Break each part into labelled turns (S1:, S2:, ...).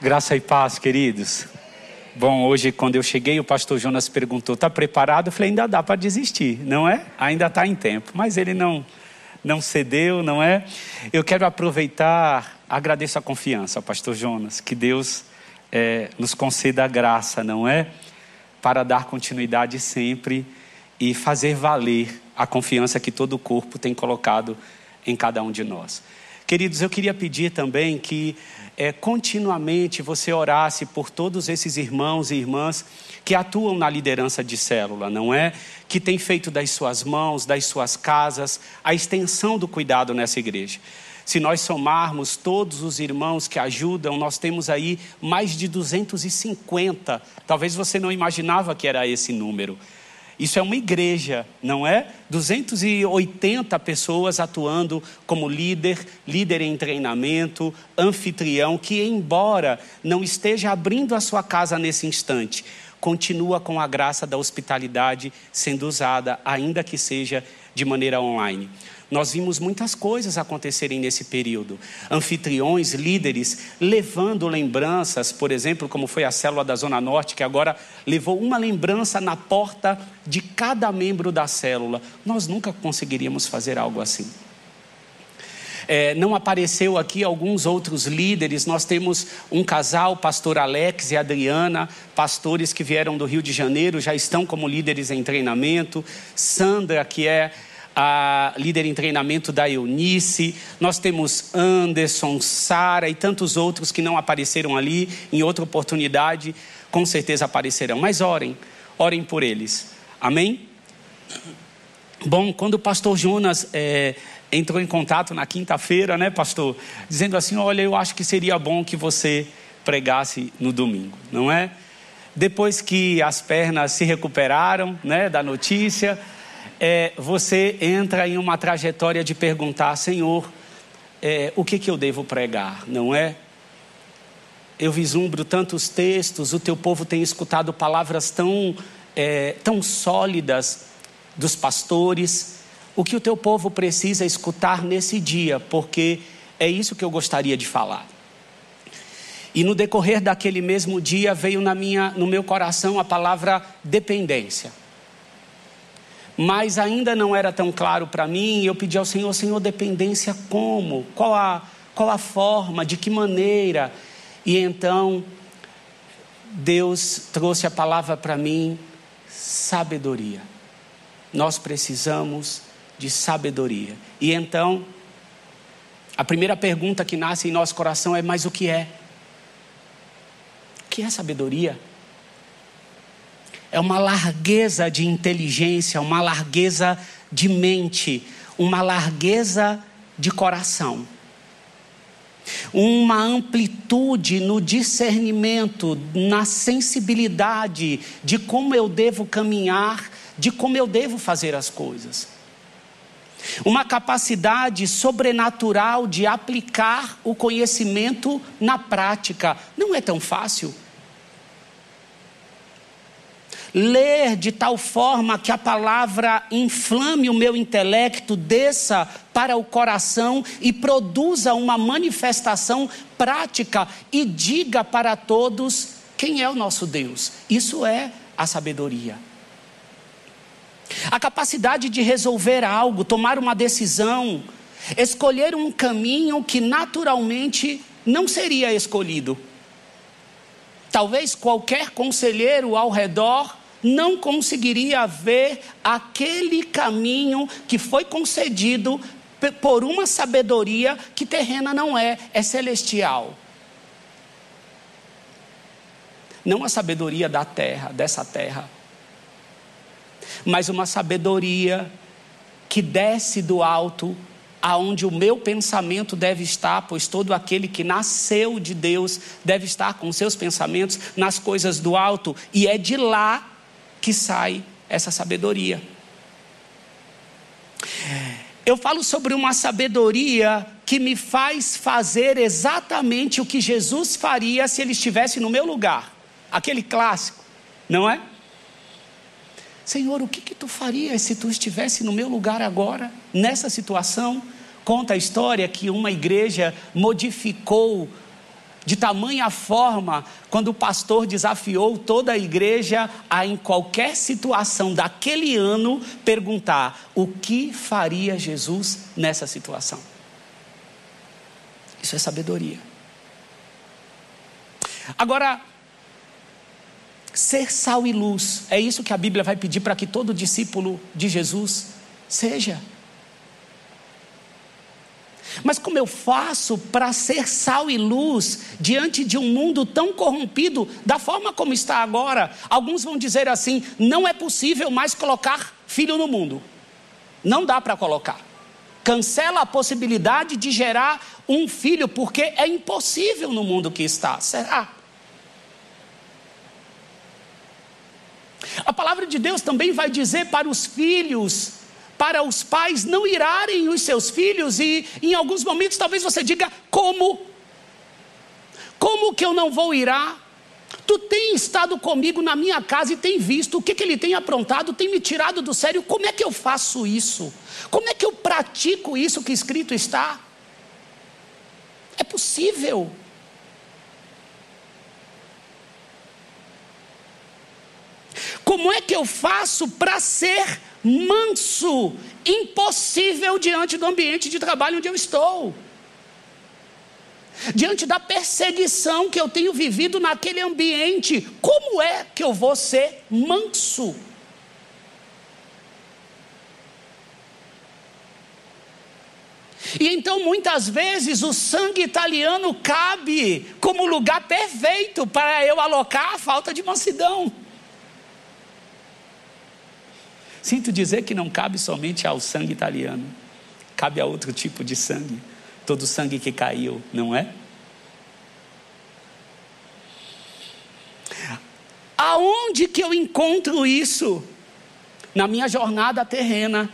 S1: Graça e paz, queridos. Bom, hoje quando eu cheguei, o pastor Jonas perguntou: "Tá preparado?" Eu falei: "Ainda dá para desistir, não é? Ainda está em tempo". Mas ele não não cedeu, não é? Eu quero aproveitar, agradeço a confiança, pastor Jonas, que Deus é, nos conceda a graça, não é? Para dar continuidade sempre e fazer valer a confiança que todo o corpo tem colocado em cada um de nós. Queridos, eu queria pedir também que é, continuamente você orasse por todos esses irmãos e irmãs que atuam na liderança de célula, não é? Que tem feito das suas mãos, das suas casas, a extensão do cuidado nessa igreja. Se nós somarmos todos os irmãos que ajudam, nós temos aí mais de 250. Talvez você não imaginava que era esse número. Isso é uma igreja, não é? 280 pessoas atuando como líder, líder em treinamento, anfitrião, que, embora não esteja abrindo a sua casa nesse instante, continua com a graça da hospitalidade sendo usada, ainda que seja de maneira online. Nós vimos muitas coisas acontecerem nesse período. Anfitriões, líderes, levando lembranças, por exemplo, como foi a célula da Zona Norte, que agora levou uma lembrança na porta de cada membro da célula. Nós nunca conseguiríamos fazer algo assim. É, não apareceu aqui alguns outros líderes. Nós temos um casal, pastor Alex e Adriana, pastores que vieram do Rio de Janeiro, já estão como líderes em treinamento. Sandra, que é a líder em treinamento da Eunice, nós temos Anderson, Sara e tantos outros que não apareceram ali, em outra oportunidade, com certeza aparecerão. Mas orem, orem por eles. Amém? Bom, quando o pastor Jonas é, entrou em contato na quinta-feira, né, pastor? Dizendo assim: olha, eu acho que seria bom que você pregasse no domingo, não é? Depois que as pernas se recuperaram, né, da notícia é, você entra em uma trajetória de perguntar, Senhor, é, o que, que eu devo pregar, não é? Eu vislumbro tantos textos, o teu povo tem escutado palavras tão, é, tão sólidas dos pastores. O que o teu povo precisa escutar nesse dia, porque é isso que eu gostaria de falar. E no decorrer daquele mesmo dia veio na minha, no meu coração a palavra dependência mas ainda não era tão claro para mim. Eu pedi ao Senhor, Senhor, dependência como? Qual a, qual a forma? De que maneira? E então, Deus trouxe a palavra para mim: sabedoria. Nós precisamos de sabedoria. E então, a primeira pergunta que nasce em nosso coração é: mas o que é? O que é sabedoria? É uma largueza de inteligência, uma largueza de mente, uma largueza de coração. Uma amplitude no discernimento, na sensibilidade de como eu devo caminhar, de como eu devo fazer as coisas. Uma capacidade sobrenatural de aplicar o conhecimento na prática. Não é tão fácil ler de tal forma que a palavra inflame o meu intelecto, desça para o coração e produza uma manifestação prática e diga para todos quem é o nosso Deus. Isso é a sabedoria. A capacidade de resolver algo, tomar uma decisão, escolher um caminho que naturalmente não seria escolhido. Talvez qualquer conselheiro ao redor não conseguiria ver aquele caminho que foi concedido por uma sabedoria que terrena não é, é celestial. Não a sabedoria da terra, dessa terra, mas uma sabedoria que desce do alto aonde o meu pensamento deve estar, pois todo aquele que nasceu de Deus deve estar com seus pensamentos nas coisas do alto, e é de lá que sai essa sabedoria. Eu falo sobre uma sabedoria que me faz fazer exatamente o que Jesus faria se ele estivesse no meu lugar. Aquele clássico, não é? Senhor, o que, que tu farias se tu estivesse no meu lugar agora, nessa situação? Conta a história que uma igreja modificou de tamanha forma quando o pastor desafiou toda a igreja a, em qualquer situação daquele ano, perguntar: o que faria Jesus nessa situação? Isso é sabedoria. Agora, ser sal e luz, é isso que a Bíblia vai pedir para que todo discípulo de Jesus seja. Mas como eu faço para ser sal e luz diante de um mundo tão corrompido, da forma como está agora? Alguns vão dizer assim: não é possível mais colocar filho no mundo. Não dá para colocar. Cancela a possibilidade de gerar um filho, porque é impossível no mundo que está. Será? A palavra de Deus também vai dizer para os filhos para os pais não irarem os seus filhos, e em alguns momentos talvez você diga: como? Como que eu não vou irar? Tu tem estado comigo na minha casa e tem visto o que, que ele tem aprontado, tem me tirado do sério. Como é que eu faço isso? Como é que eu pratico isso que escrito está? É possível. Como é que eu faço para ser manso, impossível diante do ambiente de trabalho onde eu estou. Diante da perseguição que eu tenho vivido naquele ambiente, como é que eu vou ser manso? E então, muitas vezes, o sangue italiano cabe como lugar perfeito para eu alocar a falta de mansidão. Sinto dizer que não cabe somente ao sangue italiano, cabe a outro tipo de sangue. Todo sangue que caiu, não é? Aonde que eu encontro isso? Na minha jornada terrena,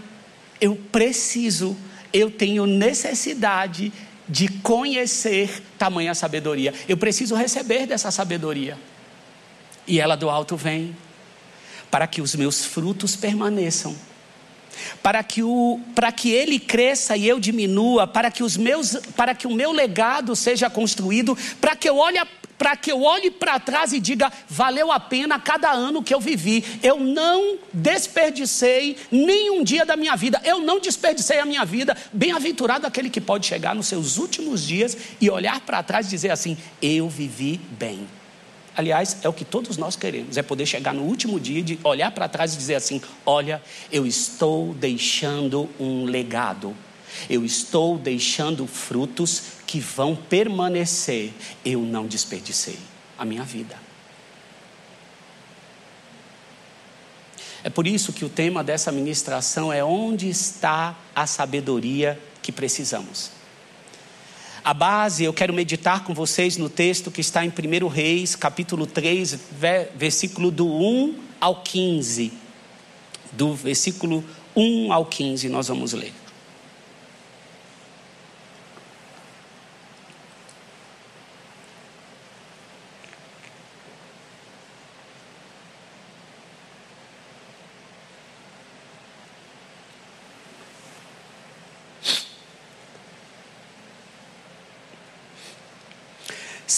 S1: eu preciso, eu tenho necessidade de conhecer tamanha sabedoria. Eu preciso receber dessa sabedoria. E ela do alto vem para que os meus frutos permaneçam, para que, o, para que ele cresça e eu diminua, para que, os meus, para que o meu legado seja construído, para que eu olhe para que eu olhe para trás e diga: valeu a pena cada ano que eu vivi. Eu não desperdicei nenhum dia da minha vida. Eu não desperdicei a minha vida. Bem-aventurado aquele que pode chegar nos seus últimos dias e olhar para trás e dizer assim: eu vivi bem. Aliás, é o que todos nós queremos, é poder chegar no último dia de olhar para trás e dizer assim: olha, eu estou deixando um legado, eu estou deixando frutos que vão permanecer. Eu não desperdicei a minha vida. É por isso que o tema dessa ministração é onde está a sabedoria que precisamos. A base, eu quero meditar com vocês no texto que está em 1 Reis, capítulo 3, versículo do 1 ao 15. Do versículo 1 ao 15, nós vamos ler.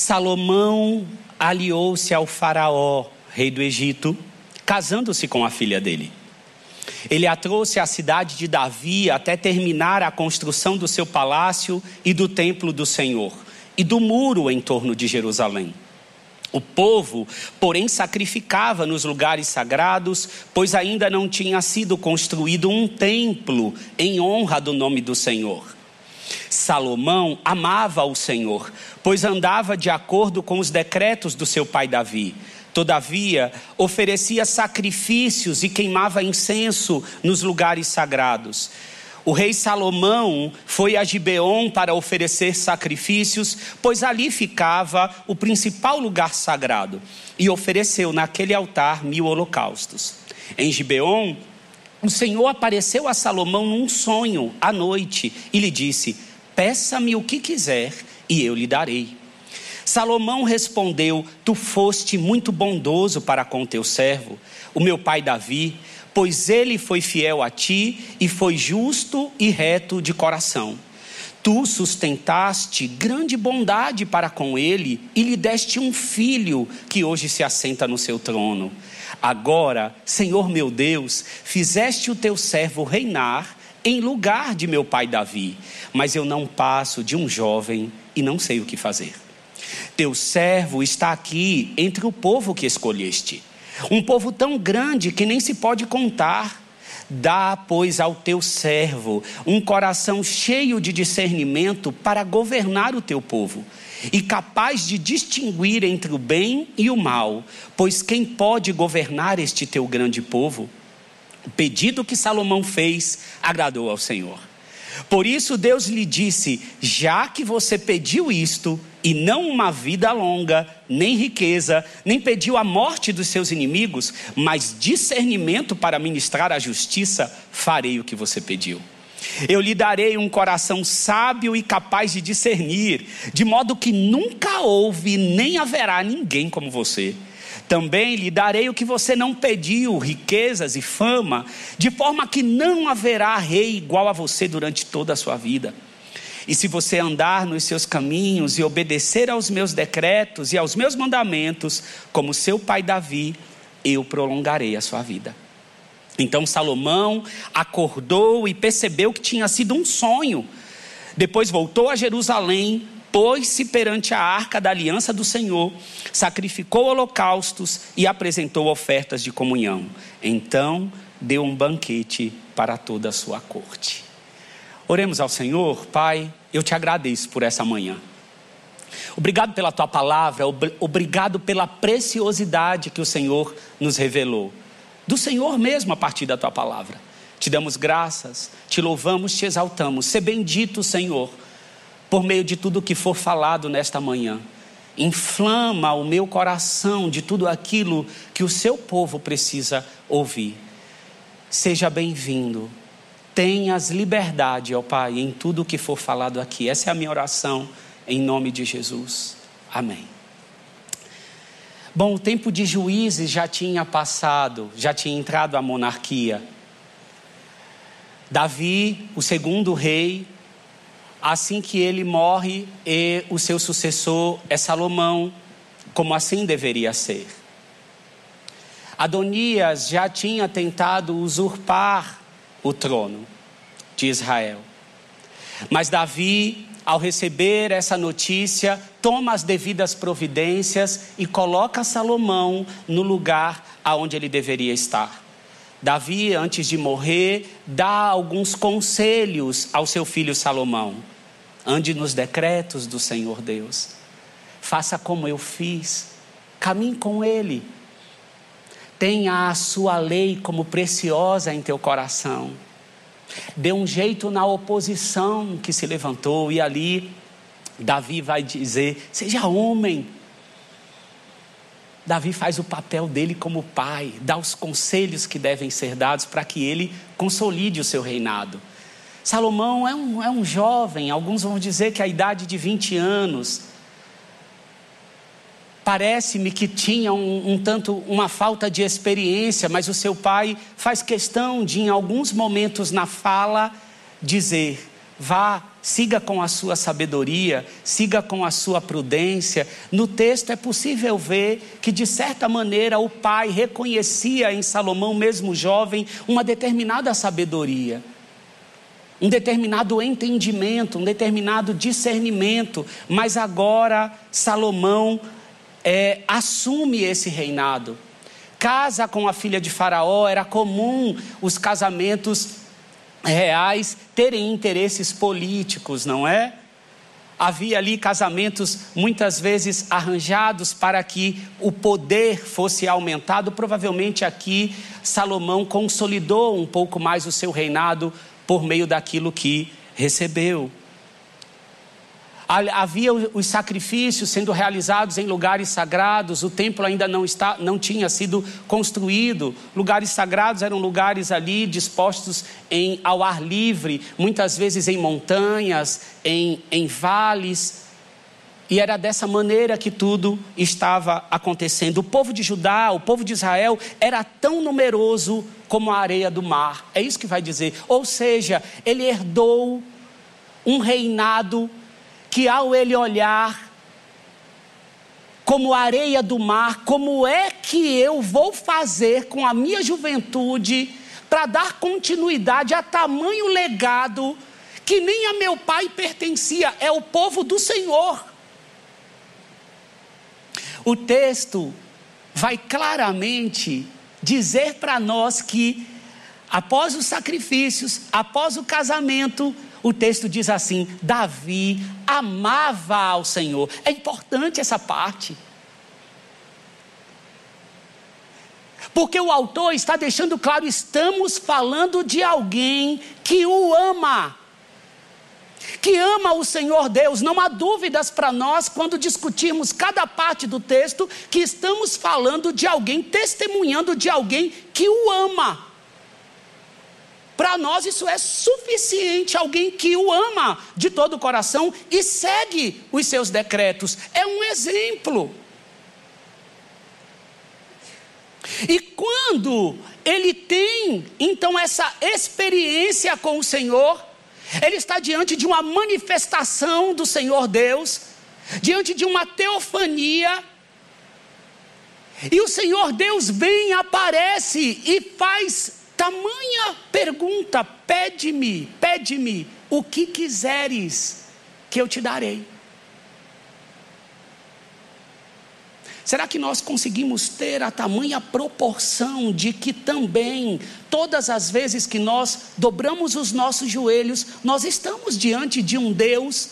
S1: Salomão aliou-se ao Faraó, rei do Egito, casando-se com a filha dele. Ele a trouxe à cidade de Davi até terminar a construção do seu palácio e do templo do Senhor e do muro em torno de Jerusalém. O povo, porém, sacrificava nos lugares sagrados, pois ainda não tinha sido construído um templo em honra do nome do Senhor. Salomão amava o Senhor, pois andava de acordo com os decretos do seu pai Davi. Todavia, oferecia sacrifícios e queimava incenso nos lugares sagrados. O rei Salomão foi a Gibeon para oferecer sacrifícios, pois ali ficava o principal lugar sagrado, e ofereceu naquele altar mil holocaustos. Em Gibeon, o Senhor apareceu a Salomão num sonho à noite e lhe disse: Peça-me o que quiser e eu lhe darei. Salomão respondeu: Tu foste muito bondoso para com teu servo, o meu pai Davi, pois ele foi fiel a ti e foi justo e reto de coração. Tu sustentaste grande bondade para com ele e lhe deste um filho que hoje se assenta no seu trono. Agora, Senhor meu Deus, fizeste o teu servo reinar em lugar de meu pai Davi, mas eu não passo de um jovem e não sei o que fazer. Teu servo está aqui entre o povo que escolheste, um povo tão grande que nem se pode contar. Dá, pois, ao teu servo um coração cheio de discernimento para governar o teu povo e capaz de distinguir entre o bem e o mal, pois quem pode governar este teu grande povo? O pedido que Salomão fez agradou ao Senhor. Por isso Deus lhe disse: Já que você pediu isto, e não uma vida longa, nem riqueza, nem pediu a morte dos seus inimigos, mas discernimento para ministrar a justiça, farei o que você pediu. Eu lhe darei um coração sábio e capaz de discernir, de modo que nunca houve nem haverá ninguém como você. Também lhe darei o que você não pediu, riquezas e fama, de forma que não haverá rei igual a você durante toda a sua vida. E se você andar nos seus caminhos e obedecer aos meus decretos e aos meus mandamentos, como seu pai Davi, eu prolongarei a sua vida. Então Salomão acordou e percebeu que tinha sido um sonho. Depois voltou a Jerusalém, pôs-se perante a arca da aliança do Senhor, sacrificou holocaustos e apresentou ofertas de comunhão. Então deu um banquete para toda a sua corte. Oremos ao Senhor, Pai, eu te agradeço por essa manhã. Obrigado pela tua palavra, obrigado pela preciosidade que o Senhor nos revelou. Do Senhor mesmo a partir da tua palavra. Te damos graças, te louvamos, te exaltamos. Ser bendito, Senhor por meio de tudo que for falado nesta manhã. Inflama o meu coração de tudo aquilo que o seu povo precisa ouvir. Seja bem-vindo. Tenhas liberdade, ó Pai, em tudo que for falado aqui. Essa é a minha oração, em nome de Jesus. Amém. Bom, o tempo de juízes já tinha passado, já tinha entrado a monarquia. Davi, o segundo rei, assim que ele morre e o seu sucessor é Salomão, como assim deveria ser. Adonias já tinha tentado usurpar o trono de Israel. Mas Davi, ao receber essa notícia, toma as devidas providências e coloca Salomão no lugar aonde ele deveria estar. Davi, antes de morrer, dá alguns conselhos ao seu filho Salomão. Ande nos decretos do Senhor Deus. Faça como eu fiz. Caminhe com Ele. Tenha a sua lei como preciosa em teu coração. Dê um jeito na oposição que se levantou, e ali Davi vai dizer: seja homem. Davi faz o papel dele como pai, dá os conselhos que devem ser dados para que ele consolide o seu reinado. Salomão é um, é um jovem, alguns vão dizer que a idade de 20 anos. Parece-me que tinha um, um, tanto uma falta de experiência, mas o seu pai faz questão de, em alguns momentos na fala, dizer: vá, siga com a sua sabedoria, siga com a sua prudência. No texto é possível ver que, de certa maneira, o pai reconhecia em Salomão, mesmo jovem, uma determinada sabedoria um determinado entendimento, um determinado discernimento, mas agora Salomão é, assume esse reinado. Casa com a filha de Faraó, era comum os casamentos reais terem interesses políticos, não é? Havia ali casamentos muitas vezes arranjados para que o poder fosse aumentado. Provavelmente aqui Salomão consolidou um pouco mais o seu reinado por meio daquilo que recebeu. Havia os sacrifícios sendo realizados em lugares sagrados, o templo ainda não, está, não tinha sido construído. Lugares sagrados eram lugares ali dispostos em, ao ar livre, muitas vezes em montanhas, em, em vales. E era dessa maneira que tudo estava acontecendo. O povo de Judá, o povo de Israel, era tão numeroso como a areia do mar. É isso que vai dizer. Ou seja, ele herdou um reinado que, ao ele olhar, como areia do mar, como é que eu vou fazer com a minha juventude para dar continuidade a tamanho legado que nem a meu pai pertencia, é o povo do Senhor. O texto vai claramente dizer para nós que, após os sacrifícios, após o casamento, o texto diz assim: Davi amava ao Senhor. É importante essa parte. Porque o autor está deixando claro: estamos falando de alguém que o ama que ama o Senhor Deus. Não há dúvidas para nós quando discutirmos cada parte do texto que estamos falando de alguém, testemunhando de alguém que o ama. Para nós isso é suficiente, alguém que o ama de todo o coração e segue os seus decretos. É um exemplo. E quando ele tem então essa experiência com o Senhor, ele está diante de uma manifestação do Senhor Deus, diante de uma teofania. E o Senhor Deus vem, aparece e faz tamanha pergunta: pede-me, pede-me o que quiseres, que eu te darei. Será que nós conseguimos ter a tamanha proporção de que também, todas as vezes que nós dobramos os nossos joelhos, nós estamos diante de um Deus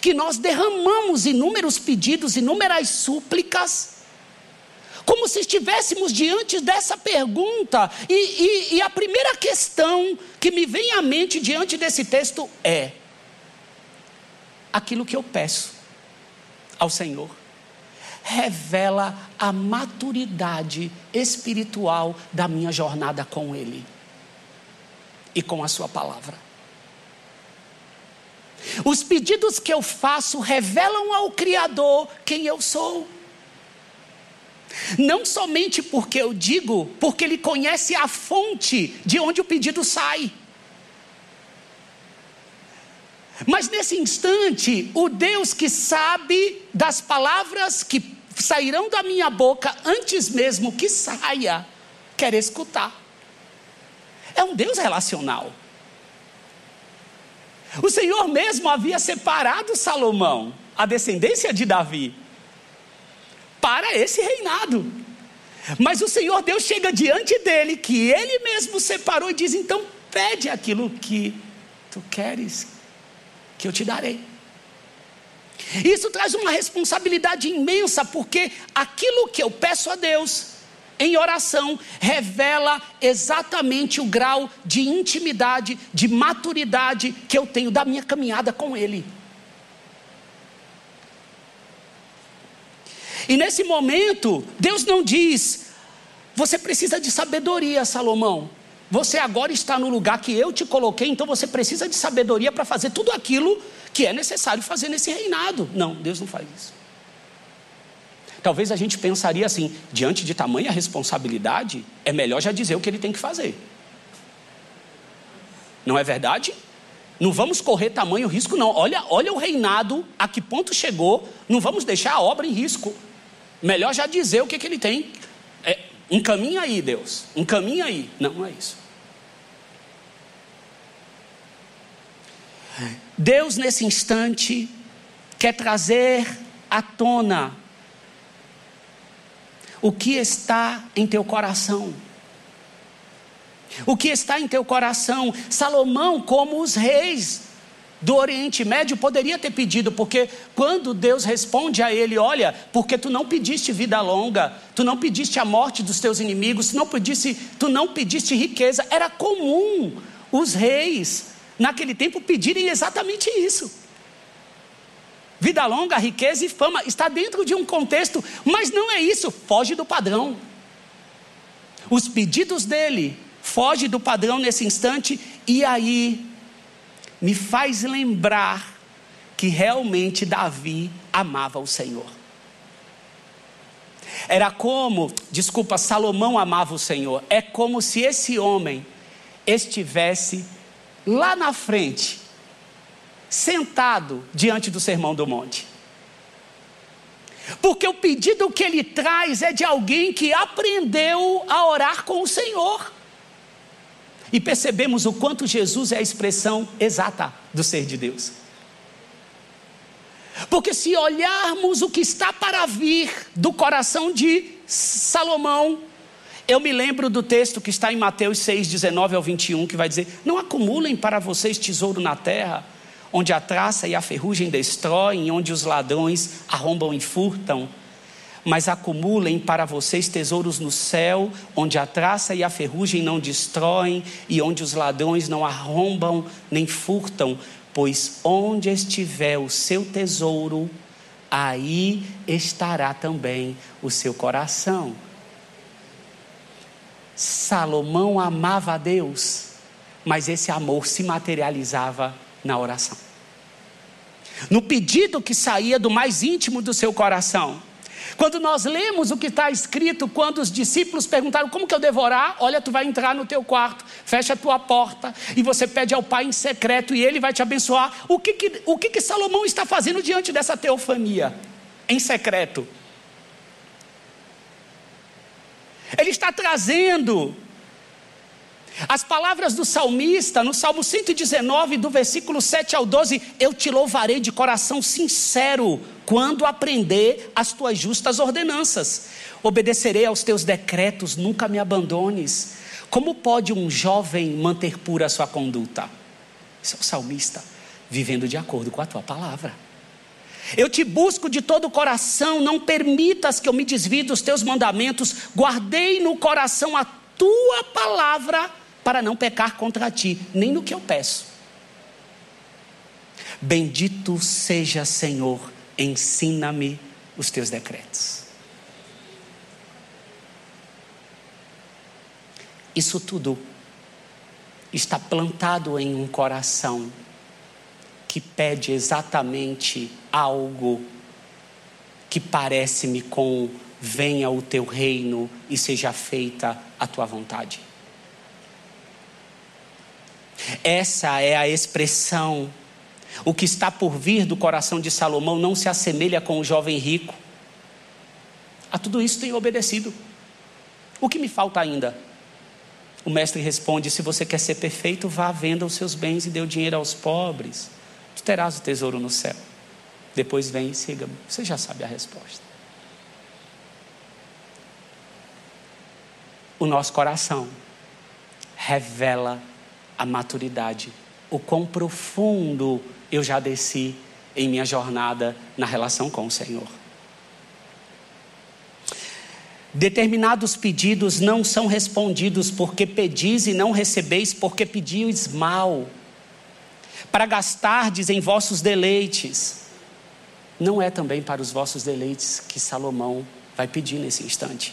S1: que nós derramamos inúmeros pedidos, inúmeras súplicas, como se estivéssemos diante dessa pergunta, e, e, e a primeira questão que me vem à mente diante desse texto é: aquilo que eu peço ao Senhor revela a maturidade espiritual da minha jornada com Ele e com a Sua palavra. Os pedidos que eu faço revelam ao Criador quem eu sou. Não somente porque eu digo, porque Ele conhece a fonte de onde o pedido sai. Mas nesse instante, o Deus que sabe das palavras que sairão da minha boca antes mesmo que saia, quer escutar. É um Deus relacional. O Senhor mesmo havia separado Salomão, a descendência de Davi, para esse reinado. Mas o Senhor Deus chega diante dele, que ele mesmo separou, e diz: então pede aquilo que tu queres que eu te darei. Isso traz uma responsabilidade imensa, porque aquilo que eu peço a Deus em oração revela exatamente o grau de intimidade, de maturidade que eu tenho da minha caminhada com Ele. E nesse momento, Deus não diz, você precisa de sabedoria, Salomão. Você agora está no lugar que eu te coloquei, então você precisa de sabedoria para fazer tudo aquilo que é necessário fazer nesse reinado. Não, Deus não faz isso. Talvez a gente pensaria assim: diante de tamanha responsabilidade, é melhor já dizer o que ele tem que fazer. Não é verdade? Não vamos correr tamanho risco, não. Olha, olha o reinado, a que ponto chegou. Não vamos deixar a obra em risco. Melhor já dizer o que, que ele tem. É, encaminha aí, Deus. Encaminha aí. Não, não é isso. Deus, nesse instante, quer trazer à tona o que está em teu coração. O que está em teu coração? Salomão, como os reis do Oriente Médio, poderia ter pedido, porque quando Deus responde a ele: Olha, porque tu não pediste vida longa, tu não pediste a morte dos teus inimigos, tu não pediste, tu não pediste riqueza, era comum os reis naquele tempo pedirem exatamente isso. Vida longa, riqueza e fama está dentro de um contexto, mas não é isso, foge do padrão. Os pedidos dele foge do padrão nesse instante e aí me faz lembrar que realmente Davi amava o Senhor. Era como, desculpa, Salomão amava o Senhor. É como se esse homem estivesse lá na frente, sentado diante do Sermão do Monte. Porque o pedido que ele traz é de alguém que aprendeu a orar com o Senhor. E percebemos o quanto Jesus é a expressão exata do ser de Deus. Porque se olharmos o que está para vir do coração de Salomão, eu me lembro do texto que está em Mateus 6, 19 ao 21, que vai dizer: Não acumulem para vocês tesouro na terra, onde a traça e a ferrugem destroem, onde os ladrões arrombam e furtam mas acumulem para vocês tesouros no céu, onde a traça e a ferrugem não destroem e onde os ladrões não arrombam nem furtam, pois onde estiver o seu tesouro, aí estará também o seu coração. Salomão amava a Deus, mas esse amor se materializava na oração. No pedido que saía do mais íntimo do seu coração. Quando nós lemos o que está escrito, quando os discípulos perguntaram como que eu devorar, olha, tu vai entrar no teu quarto, fecha a tua porta e você pede ao Pai em secreto e Ele vai te abençoar. O que que, o que, que Salomão está fazendo diante dessa teofania? Em secreto. Ele está trazendo as palavras do salmista, no Salmo 119, do versículo 7 ao 12: Eu te louvarei de coração sincero, quando aprender as tuas justas ordenanças. Obedecerei aos teus decretos, nunca me abandones. Como pode um jovem manter pura a sua conduta? Esse é o salmista, vivendo de acordo com a tua palavra. Eu te busco de todo o coração, não permitas que eu me desvie dos teus mandamentos, guardei no coração a tua palavra para não pecar contra ti, nem no que eu peço. Bendito seja, Senhor, ensina-me os teus decretos. Isso tudo está plantado em um coração que pede exatamente algo que parece-me com venha o teu reino e seja feita a tua vontade. Essa é a expressão. O que está por vir do coração de Salomão não se assemelha com o jovem rico. A tudo isso tenho obedecido. O que me falta ainda? O mestre responde: Se você quer ser perfeito, vá, venda os seus bens e dê o dinheiro aos pobres. Tu terás o tesouro no céu. Depois vem e siga-me. Você já sabe a resposta. O nosso coração revela a maturidade, o quão profundo eu já desci em minha jornada na relação com o Senhor. Determinados pedidos não são respondidos porque pedis e não recebeis porque pedis mal, para gastardes em vossos deleites. Não é também para os vossos deleites que Salomão vai pedir nesse instante.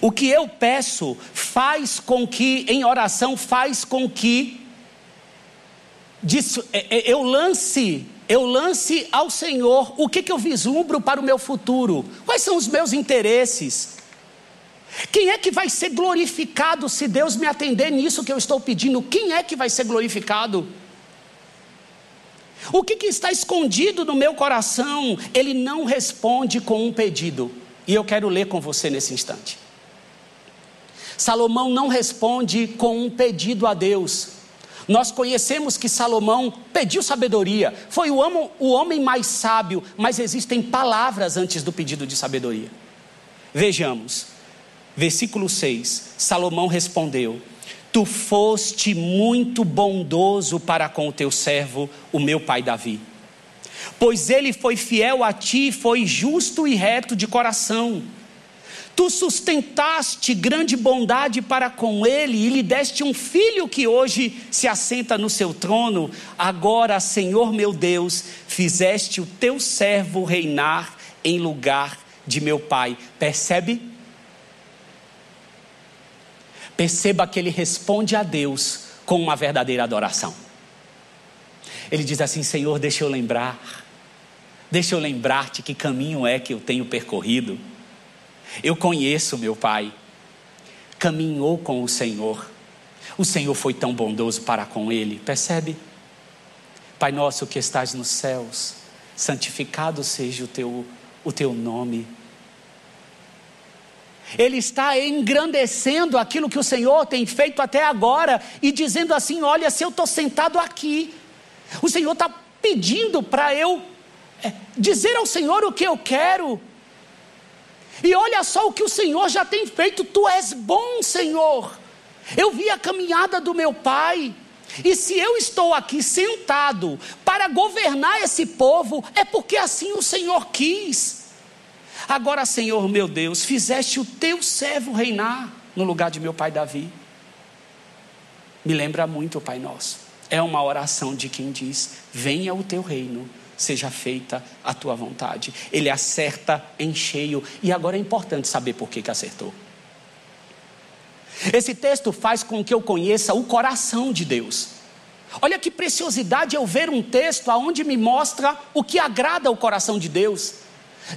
S1: O que eu peço faz com que, em oração, faz com que é, é, eu lance, eu lance ao Senhor o que, que eu vislumbro para o meu futuro, quais são os meus interesses. Quem é que vai ser glorificado se Deus me atender nisso que eu estou pedindo? Quem é que vai ser glorificado? O que, que está escondido no meu coração? Ele não responde com um pedido. E eu quero ler com você nesse instante. Salomão não responde com um pedido a Deus. Nós conhecemos que Salomão pediu sabedoria, foi o homem, mais sábio, mas existem palavras antes do pedido de sabedoria. Vejamos, versículo 6: Salomão respondeu: Tu foste muito bondoso para com o teu servo, o meu pai Davi, pois ele foi fiel a ti, foi justo e reto de coração Tu sustentaste grande bondade para com ele e lhe deste um filho que hoje se assenta no seu trono. Agora, Senhor meu Deus, fizeste o teu servo reinar em lugar de meu pai. Percebe? Perceba que ele responde a Deus com uma verdadeira adoração. Ele diz assim: Senhor, deixa eu lembrar, deixa eu lembrar-te que caminho é que eu tenho percorrido eu conheço meu pai, caminhou com o Senhor. O Senhor foi tão bondoso para com ele, percebe? Pai nosso que estás nos céus, santificado seja o teu, o teu nome. Ele está engrandecendo aquilo que o Senhor tem feito até agora e dizendo assim: Olha, se eu estou sentado aqui, o Senhor está pedindo para eu é, dizer ao Senhor o que eu quero. E olha só o que o Senhor já tem feito, tu és bom, Senhor. Eu vi a caminhada do meu pai. E se eu estou aqui sentado para governar esse povo, é porque assim o Senhor quis. Agora, Senhor meu Deus, fizeste o teu servo reinar no lugar de meu pai Davi. Me lembra muito o Pai Nosso. É uma oração de quem diz: Venha o teu reino, seja feita a tua vontade. Ele acerta em cheio. E agora é importante saber por que, que acertou. Esse texto faz com que eu conheça o coração de Deus. Olha que preciosidade eu ver um texto aonde me mostra o que agrada o coração de Deus.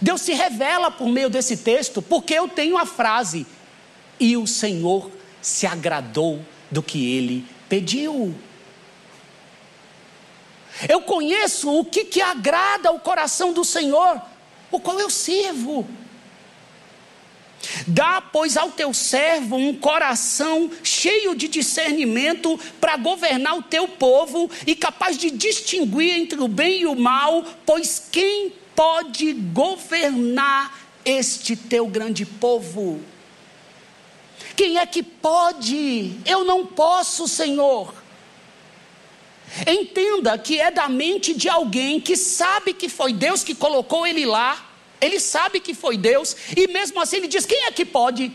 S1: Deus se revela por meio desse texto, porque eu tenho a frase: e o Senhor se agradou do que ele pediu. Eu conheço o que, que agrada o coração do Senhor, o qual eu sirvo. Dá, pois, ao teu servo um coração cheio de discernimento para governar o teu povo e capaz de distinguir entre o bem e o mal, pois quem pode governar este teu grande povo? Quem é que pode? Eu não posso, Senhor. Entenda que é da mente de alguém que sabe que foi Deus que colocou ele lá ele sabe que foi Deus, e mesmo assim ele diz: quem é que pode?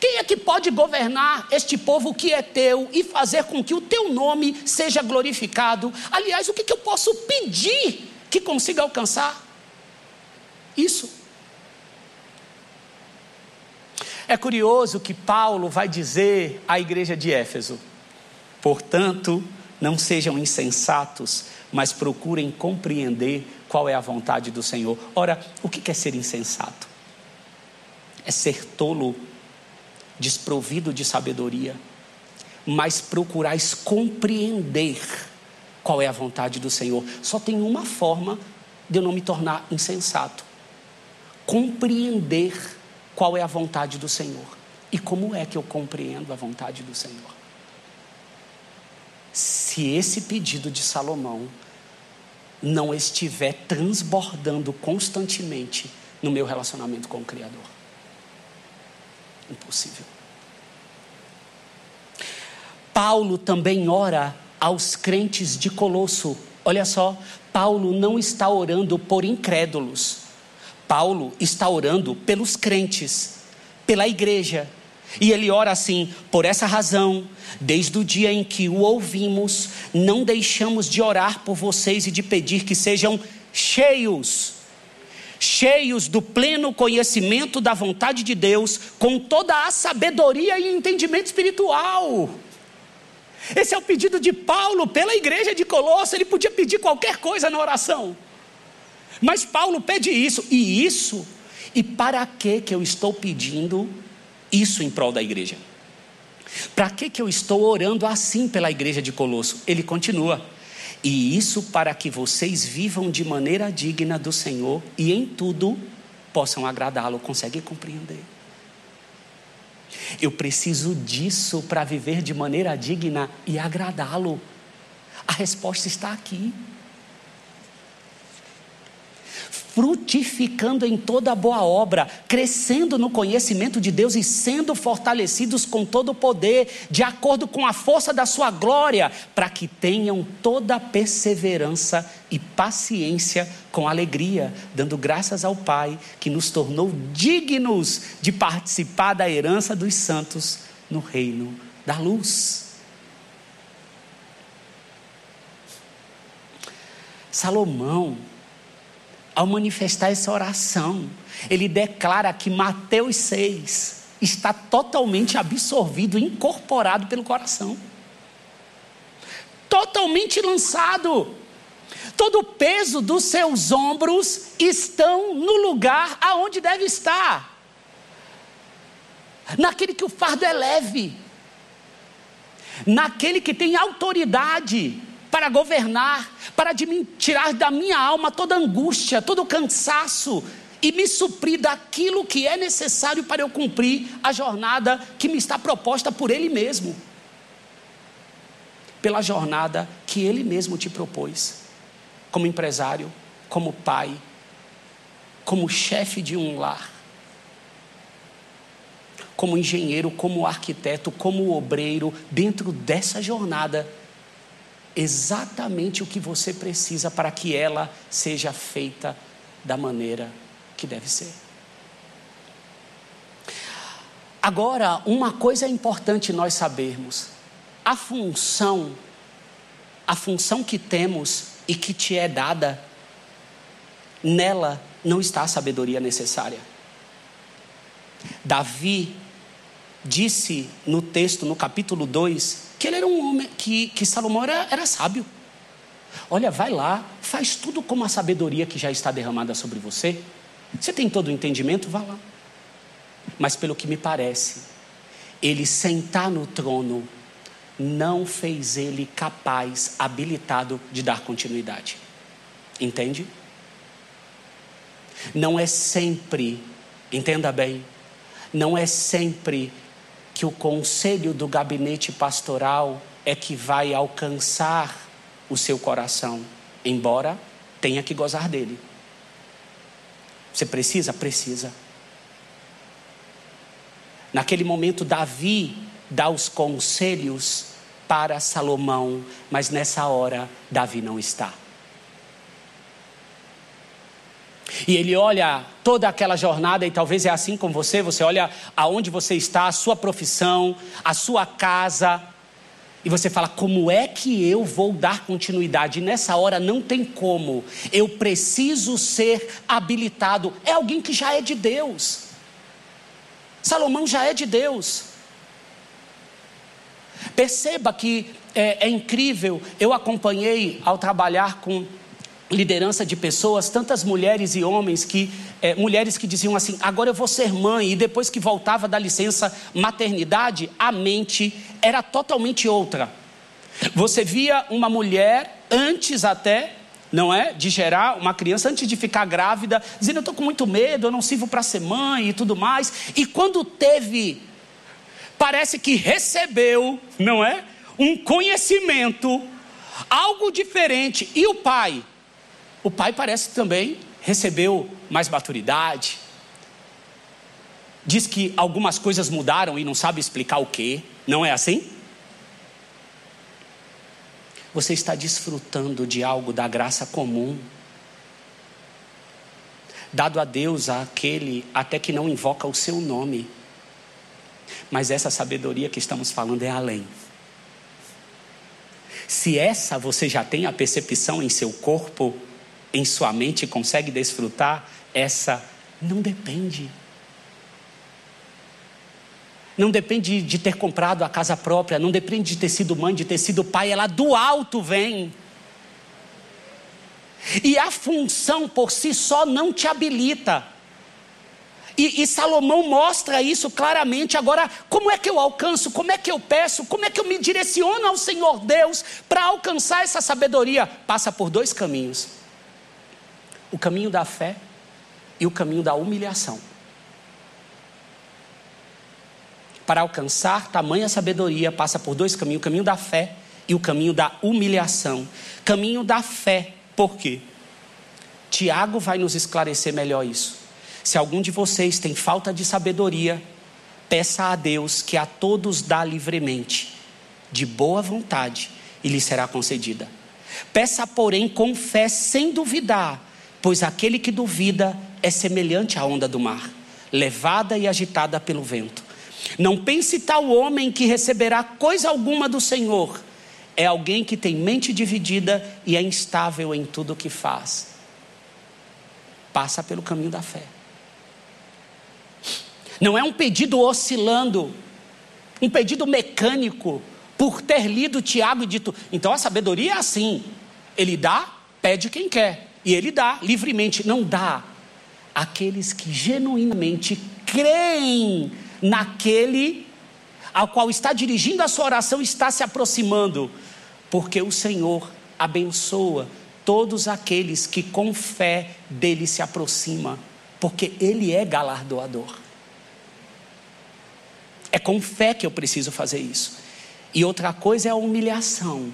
S1: Quem é que pode governar este povo que é teu e fazer com que o teu nome seja glorificado? Aliás, o que, que eu posso pedir que consiga alcançar? Isso. É curioso que Paulo vai dizer à igreja de Éfeso: portanto, não sejam insensatos, mas procurem compreender qual é a vontade do Senhor. Ora, o que é ser insensato? É ser tolo, desprovido de sabedoria, mas procurais compreender qual é a vontade do Senhor. Só tem uma forma de eu não me tornar insensato: compreender qual é a vontade do Senhor. E como é que eu compreendo a vontade do Senhor? Se esse pedido de Salomão não estiver transbordando constantemente no meu relacionamento com o Criador. Impossível. Paulo também ora aos crentes de Colosso. Olha só, Paulo não está orando por incrédulos. Paulo está orando pelos crentes, pela igreja. E ele ora assim: por essa razão, desde o dia em que o ouvimos, não deixamos de orar por vocês e de pedir que sejam cheios, cheios do pleno conhecimento da vontade de Deus, com toda a sabedoria e entendimento espiritual. Esse é o pedido de Paulo pela igreja de Colosso. Ele podia pedir qualquer coisa na oração, mas Paulo pede isso, e isso, e para que que eu estou pedindo? Isso em prol da igreja. Para que, que eu estou orando assim pela igreja de Colosso? Ele continua. E isso para que vocês vivam de maneira digna do Senhor e em tudo possam agradá-lo. Consegue compreender? Eu preciso disso para viver de maneira digna e agradá-lo. A resposta está aqui frutificando em toda boa obra, crescendo no conhecimento de Deus e sendo fortalecidos com todo o poder, de acordo com a força da sua glória, para que tenham toda perseverança e paciência com alegria, dando graças ao Pai que nos tornou dignos de participar da herança dos santos no reino da luz. Salomão ao manifestar essa oração, ele declara que Mateus 6 está totalmente absorvido, incorporado pelo coração. Totalmente lançado. Todo o peso dos seus ombros estão no lugar aonde deve estar. Naquele que o fardo é leve. naquele que tem autoridade para governar, para tirar da minha alma toda angústia, todo cansaço e me suprir daquilo que é necessário para eu cumprir a jornada que me está proposta por Ele mesmo. Pela jornada que Ele mesmo te propôs, como empresário, como pai, como chefe de um lar, como engenheiro, como arquiteto, como obreiro, dentro dessa jornada, exatamente o que você precisa para que ela seja feita da maneira que deve ser. Agora, uma coisa é importante nós sabermos: a função, a função que temos e que te é dada, nela não está a sabedoria necessária. Davi disse no texto, no capítulo 2, que ele era um homem, que, que Salomão era, era sábio. Olha, vai lá, faz tudo como a sabedoria que já está derramada sobre você. Você tem todo o entendimento? Vá lá. Mas pelo que me parece, ele sentar no trono não fez ele capaz, habilitado de dar continuidade. Entende? Não é sempre, entenda bem, não é sempre que o conselho do gabinete pastoral é que vai alcançar o seu coração, embora tenha que gozar dele. Você precisa? Precisa. Naquele momento, Davi dá os conselhos para Salomão, mas nessa hora, Davi não está. E ele olha toda aquela jornada, e talvez é assim com você: você olha aonde você está, a sua profissão, a sua casa, e você fala, como é que eu vou dar continuidade? E nessa hora não tem como. Eu preciso ser habilitado. É alguém que já é de Deus. Salomão já é de Deus. Perceba que é, é incrível. Eu acompanhei ao trabalhar com liderança de pessoas, tantas mulheres e homens que é, mulheres que diziam assim: agora eu vou ser mãe, e depois que voltava da licença maternidade, a mente era totalmente outra. Você via uma mulher antes até, não é, de gerar uma criança, antes de ficar grávida, dizendo: eu estou com muito medo, eu não sirvo para ser mãe e tudo mais. E quando teve, parece que recebeu, não é, um conhecimento, algo diferente. E o pai? O pai parece também recebeu mais maturidade. Diz que algumas coisas mudaram e não sabe explicar o que. Não é assim? Você está desfrutando de algo da graça comum, dado a Deus àquele até que não invoca o seu nome. Mas essa sabedoria que estamos falando é além. Se essa você já tem a percepção em seu corpo, em sua mente consegue desfrutar, essa não depende. Não depende de ter comprado a casa própria, não depende de ter sido mãe, de ter sido pai, ela do alto vem. E a função por si só não te habilita. E, e, Salomão mostra isso claramente. Agora, como é que eu alcanço? Como é que eu peço? Como é que eu me direciono ao Senhor Deus para alcançar essa sabedoria? Passa por dois caminhos o caminho da fé e o caminho da humilhação. Para alcançar tamanha sabedoria, passa por dois caminhos: o caminho da fé e o caminho da humilhação. Caminho da fé, por quê? Tiago vai nos esclarecer melhor isso. Se algum de vocês tem falta de sabedoria, peça a Deus que a todos dá livremente, de boa vontade, e lhe será concedida. Peça, porém, com fé, sem duvidar, pois aquele que duvida é semelhante à onda do mar, levada e agitada pelo vento. Não pense tal homem que receberá coisa alguma do Senhor. É alguém que tem mente dividida e é instável em tudo o que faz. Passa pelo caminho da fé. Não é um pedido oscilando, um pedido mecânico, por ter lido Tiago e dito, então a sabedoria é assim: ele dá, pede quem quer. E ele dá livremente, não dá aqueles que genuinamente creem naquele ao qual está dirigindo a sua oração está se aproximando, porque o Senhor abençoa todos aqueles que com fé dele se aproxima, porque ele é galardoador. É com fé que eu preciso fazer isso. E outra coisa é a humilhação.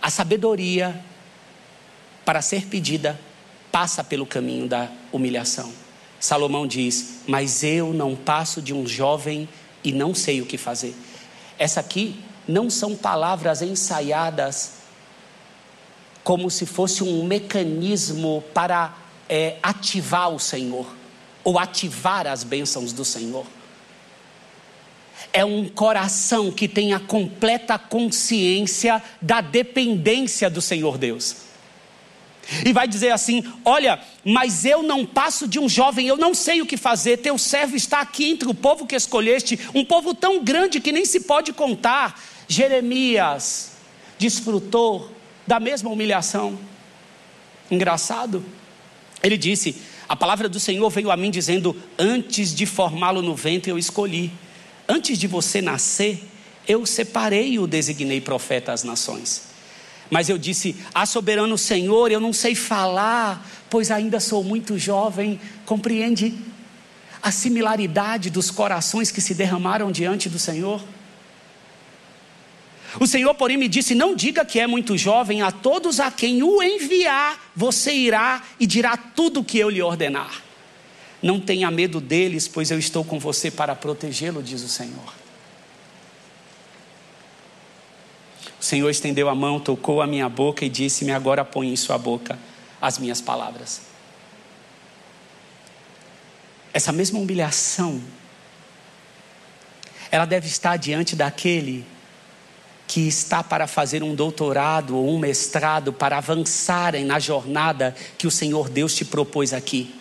S1: A sabedoria, para ser pedida, passa pelo caminho da humilhação. Salomão diz: Mas eu não passo de um jovem e não sei o que fazer. Essa aqui não são palavras ensaiadas como se fosse um mecanismo para é, ativar o Senhor ou ativar as bênçãos do Senhor. É um coração que tem a completa consciência da dependência do Senhor Deus. E vai dizer assim: Olha, mas eu não passo de um jovem, eu não sei o que fazer. Teu servo está aqui entre o povo que escolheste, um povo tão grande que nem se pode contar. Jeremias desfrutou da mesma humilhação. Engraçado. Ele disse: A palavra do Senhor veio a mim dizendo: Antes de formá-lo no ventre, eu escolhi. Antes de você nascer, eu separei e o designei profeta às nações. Mas eu disse: Ah, soberano Senhor, eu não sei falar, pois ainda sou muito jovem. Compreende a similaridade dos corações que se derramaram diante do Senhor? O Senhor, porém, me disse: Não diga que é muito jovem, a todos a quem o enviar, você irá e dirá tudo o que eu lhe ordenar. Não tenha medo deles, pois eu estou com você para protegê-lo, diz o Senhor. O Senhor estendeu a mão, tocou a minha boca e disse-me: Agora põe em sua boca as minhas palavras. Essa mesma humilhação, ela deve estar diante daquele que está para fazer um doutorado ou um mestrado para avançarem na jornada que o Senhor Deus te propôs aqui.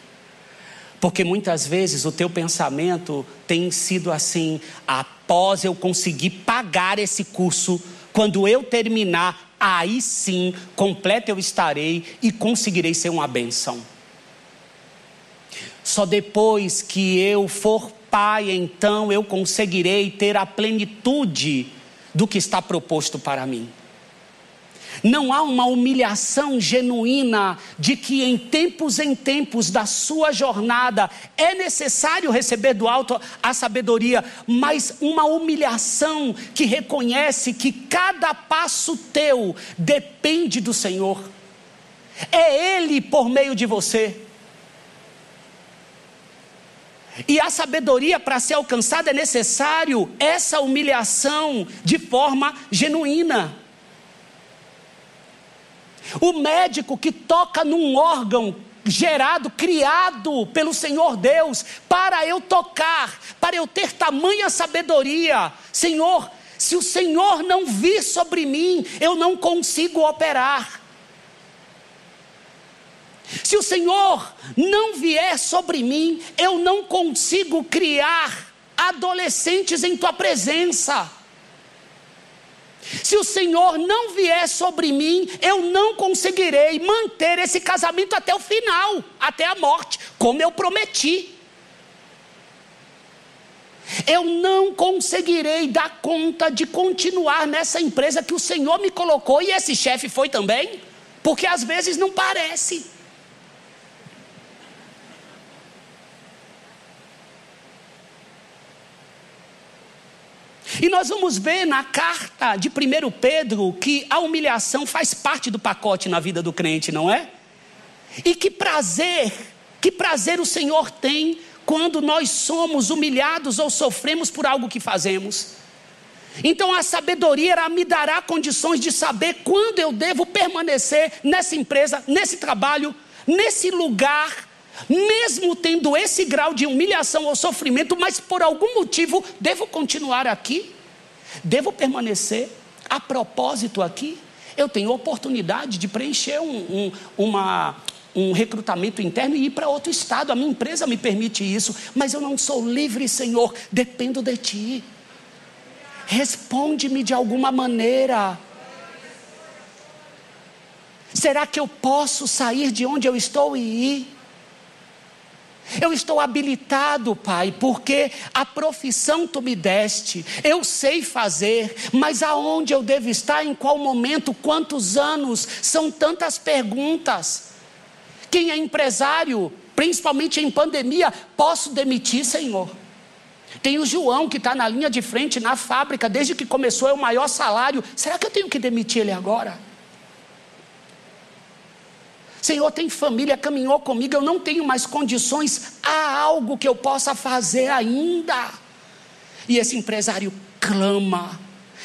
S1: Porque muitas vezes o teu pensamento tem sido assim: após eu conseguir pagar esse curso, quando eu terminar, aí sim, completo eu estarei e conseguirei ser uma benção. Só depois que eu for pai, então eu conseguirei ter a plenitude do que está proposto para mim. Não há uma humilhação genuína de que em tempos em tempos da sua jornada é necessário receber do alto a sabedoria, mas uma humilhação que reconhece que cada passo teu depende do Senhor. É Ele por meio de você. E a sabedoria para ser alcançada é necessário essa humilhação de forma genuína. O médico que toca num órgão gerado, criado pelo Senhor Deus, para eu tocar, para eu ter tamanha sabedoria. Senhor, se o Senhor não vir sobre mim, eu não consigo operar. Se o Senhor não vier sobre mim, eu não consigo criar adolescentes em tua presença. Se o Senhor não vier sobre mim, eu não conseguirei manter esse casamento até o final, até a morte, como eu prometi. Eu não conseguirei dar conta de continuar nessa empresa que o Senhor me colocou e esse chefe foi também, porque às vezes não parece. E nós vamos ver na carta de 1 Pedro que a humilhação faz parte do pacote na vida do crente, não é? E que prazer, que prazer o Senhor tem quando nós somos humilhados ou sofremos por algo que fazemos. Então a sabedoria me dará condições de saber quando eu devo permanecer nessa empresa, nesse trabalho, nesse lugar, mesmo tendo esse grau de humilhação ou sofrimento, mas por algum motivo devo continuar aqui, devo permanecer. A propósito, aqui, eu tenho oportunidade de preencher um, um, uma, um recrutamento interno e ir para outro estado. A minha empresa me permite isso, mas eu não sou livre, Senhor, dependo de Ti. Responde-me de alguma maneira. Será que eu posso sair de onde eu estou e ir? Eu estou habilitado, Pai, porque a profissão tu me deste, eu sei fazer, mas aonde eu devo estar, em qual momento, quantos anos, são tantas perguntas. Quem é empresário, principalmente em pandemia, posso demitir, Senhor? Tem o João que está na linha de frente na fábrica, desde que começou, é o maior salário. Será que eu tenho que demitir ele agora? Senhor, tem família, caminhou comigo, eu não tenho mais condições, há algo que eu possa fazer ainda. E esse empresário clama,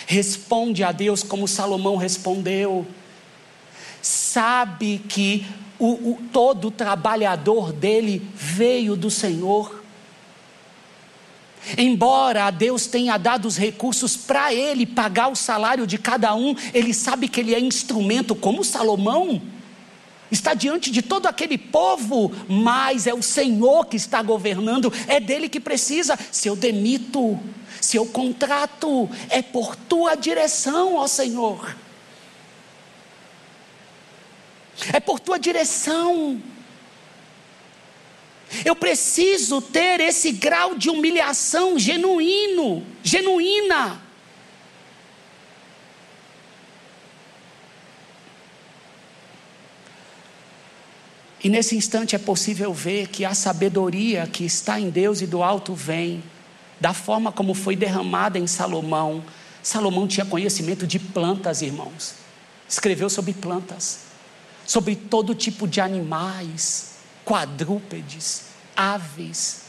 S1: responde a Deus como Salomão respondeu. Sabe que o, o, todo trabalhador dele veio do Senhor. Embora Deus tenha dado os recursos para ele pagar o salário de cada um, ele sabe que ele é instrumento, como Salomão está diante de todo aquele povo, mas é o Senhor que está governando, é dele que precisa. Se eu demito, se eu contrato, é por tua direção, ó Senhor. É por tua direção. Eu preciso ter esse grau de humilhação genuíno, genuína. E nesse instante é possível ver que a sabedoria que está em Deus e do alto vem, da forma como foi derramada em Salomão. Salomão tinha conhecimento de plantas, irmãos. Escreveu sobre plantas, sobre todo tipo de animais, quadrúpedes, aves,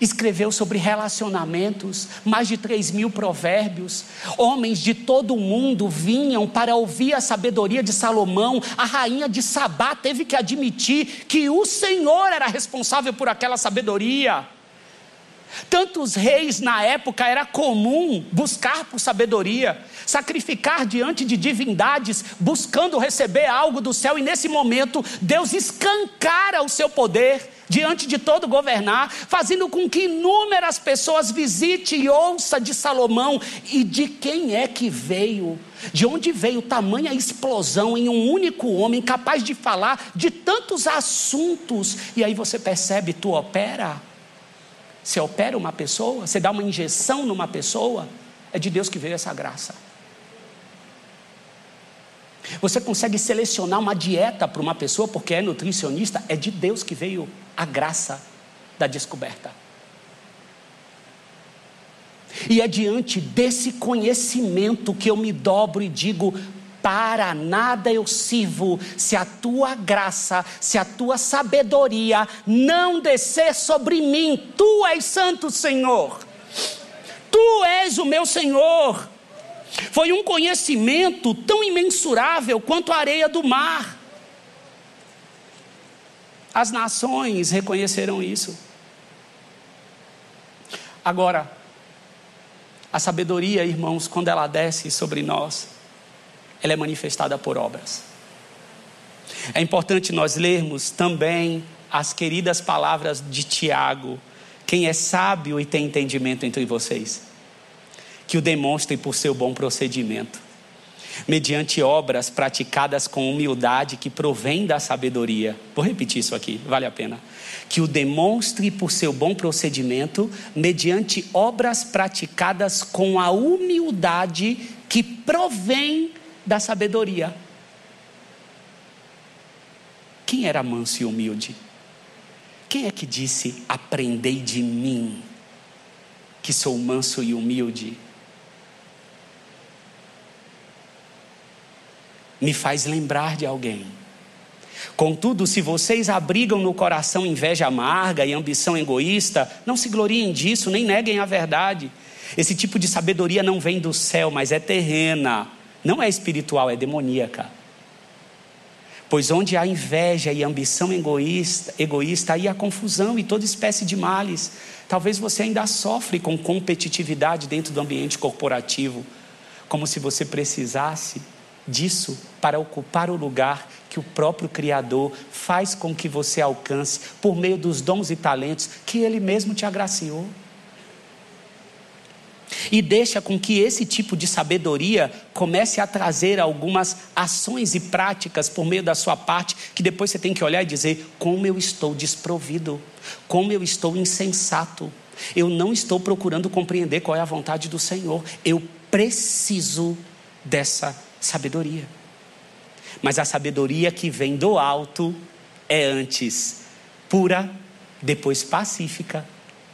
S1: escreveu sobre relacionamentos, mais de 3 mil provérbios. Homens de todo o mundo vinham para ouvir a sabedoria de Salomão. A rainha de Sabá teve que admitir que o Senhor era responsável por aquela sabedoria. Tantos reis na época era comum buscar por sabedoria, sacrificar diante de divindades, buscando receber algo do céu, e nesse momento Deus escancara o seu poder diante de todo governar, fazendo com que inúmeras pessoas visitem e ouça de Salomão e de quem é que veio, de onde veio tamanha explosão em um único homem capaz de falar de tantos assuntos. E aí você percebe, tu opera você opera uma pessoa, você dá uma injeção numa pessoa, é de Deus que veio essa graça. Você consegue selecionar uma dieta para uma pessoa porque é nutricionista, é de Deus que veio a graça da descoberta. E é diante desse conhecimento que eu me dobro e digo: para nada eu sirvo se a tua graça, se a tua sabedoria não descer sobre mim. Tu és santo, Senhor. Tu és o meu Senhor. Foi um conhecimento tão imensurável quanto a areia do mar. As nações reconheceram isso. Agora, a sabedoria, irmãos, quando ela desce sobre nós, ela é manifestada por obras. É importante nós lermos também as queridas palavras de Tiago. Quem é sábio e tem entendimento entre vocês, que o demonstre por seu bom procedimento, mediante obras praticadas com humildade que provém da sabedoria. Vou repetir isso aqui, vale a pena. Que o demonstre por seu bom procedimento, mediante obras praticadas com a humildade que provém da sabedoria. Quem era manso e humilde? Quem é que disse: Aprendei de mim, que sou manso e humilde? Me faz lembrar de alguém. Contudo, se vocês abrigam no coração inveja amarga e ambição egoísta, não se gloriem disso, nem neguem a verdade. Esse tipo de sabedoria não vem do céu, mas é terrena não é espiritual, é demoníaca. Pois onde há inveja e ambição egoísta, egoísta, aí há confusão e toda espécie de males. Talvez você ainda sofre com competitividade dentro do ambiente corporativo, como se você precisasse disso para ocupar o lugar que o próprio Criador faz com que você alcance por meio dos dons e talentos que Ele mesmo te agraciou. E deixa com que esse tipo de sabedoria comece a trazer algumas ações e práticas por meio da sua parte, que depois você tem que olhar e dizer: como eu estou desprovido, como eu estou insensato. Eu não estou procurando compreender qual é a vontade do Senhor. Eu preciso dessa sabedoria. Mas a sabedoria que vem do alto é antes pura, depois pacífica,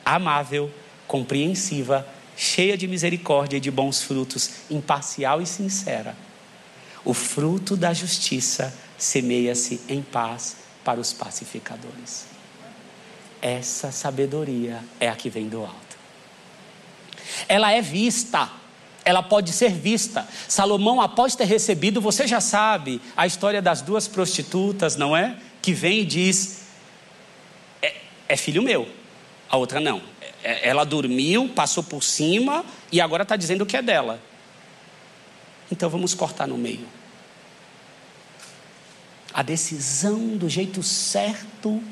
S1: amável, compreensiva, cheia de misericórdia e de bons frutos, imparcial e sincera. O fruto da justiça semeia-se em paz para os pacificadores. Essa sabedoria é a que vem do alto. Ela é vista, ela pode ser vista. Salomão, após ter recebido, você já sabe a história das duas prostitutas, não é? Que vem e diz: é, é filho meu. A outra não. É, ela dormiu, passou por cima e agora está dizendo que é dela. Então vamos cortar no meio. A decisão do jeito certo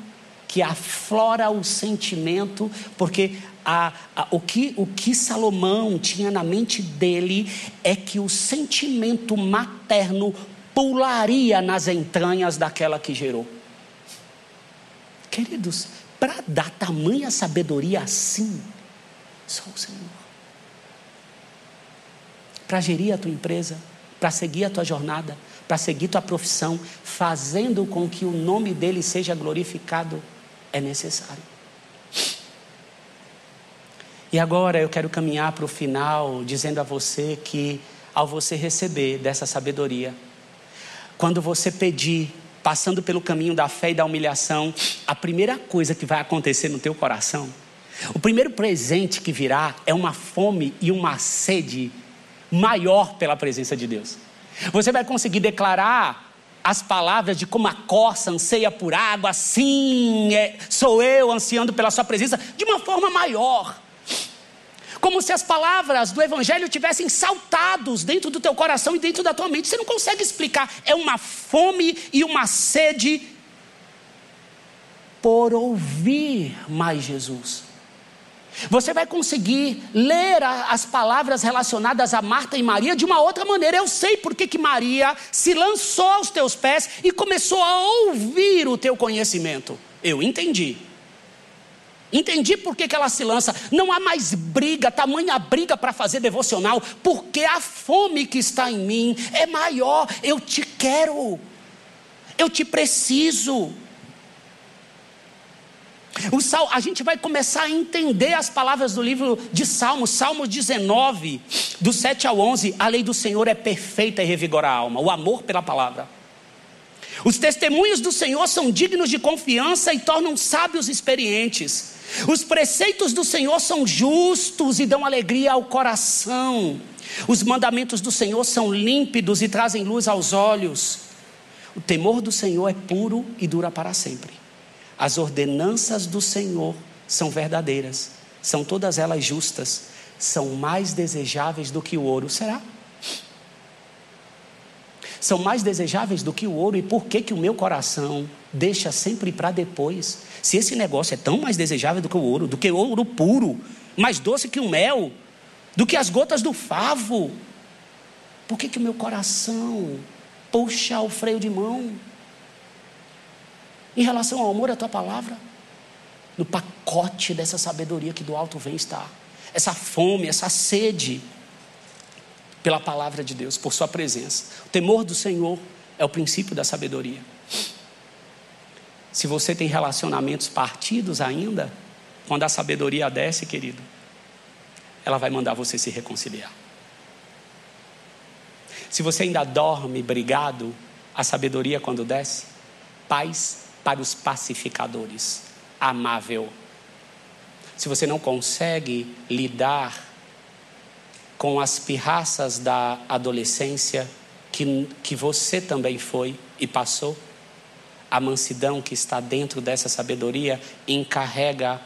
S1: que aflora o sentimento, porque a, a, o, que, o que Salomão tinha na mente dele é que o sentimento materno pularia nas entranhas daquela que gerou. Queridos, para dar tamanha sabedoria assim, só o Senhor. Para gerir a tua empresa, para seguir a tua jornada, para seguir tua profissão, fazendo com que o nome dele seja glorificado, é necessário. E agora eu quero caminhar para o final dizendo a você que, ao você receber dessa sabedoria, quando você pedir passando pelo caminho da fé e da humilhação, a primeira coisa que vai acontecer no teu coração, o primeiro presente que virá é uma fome e uma sede maior pela presença de Deus. Você vai conseguir declarar as palavras de como a corça anseia por água, assim é, sou eu ansiando pela sua presença, de uma forma maior como se as palavras do Evangelho tivessem saltados dentro do teu coração e dentro da tua mente. Você não consegue explicar. É uma fome e uma sede por ouvir mais Jesus. Você vai conseguir ler as palavras relacionadas a Marta e Maria de uma outra maneira. Eu sei porque que Maria se lançou aos teus pés e começou a ouvir o teu conhecimento. Eu entendi. Entendi por que, que ela se lança. Não há mais briga, tamanha briga para fazer devocional, porque a fome que está em mim é maior. Eu te quero, eu te preciso. O sal, a gente vai começar a entender as palavras do livro de Salmos, Salmos 19, do 7 ao 11. A lei do Senhor é perfeita e revigora a alma, o amor pela palavra. Os testemunhos do Senhor são dignos de confiança e tornam sábios experientes. Os preceitos do Senhor são justos e dão alegria ao coração. Os mandamentos do Senhor são límpidos e trazem luz aos olhos. O temor do Senhor é puro e dura para sempre. As ordenanças do Senhor são verdadeiras, são todas elas justas, são mais desejáveis do que o ouro. Será? São mais desejáveis do que o ouro, e por que, que o meu coração deixa sempre para depois? Se esse negócio é tão mais desejável do que o ouro, do que o ouro puro, mais doce que o mel, do que as gotas do favo, por que, que o meu coração puxa o freio de mão? Em relação ao amor à tua palavra, no pacote dessa sabedoria que do alto vem estar, essa fome, essa sede pela palavra de Deus, por Sua presença. O temor do Senhor é o princípio da sabedoria. Se você tem relacionamentos partidos ainda, quando a sabedoria desce, querido, ela vai mandar você se reconciliar. Se você ainda dorme brigado, a sabedoria quando desce, paz para os pacificadores, amável. Se você não consegue lidar com as pirraças da adolescência, que, que você também foi e passou, a mansidão que está dentro dessa sabedoria encarrega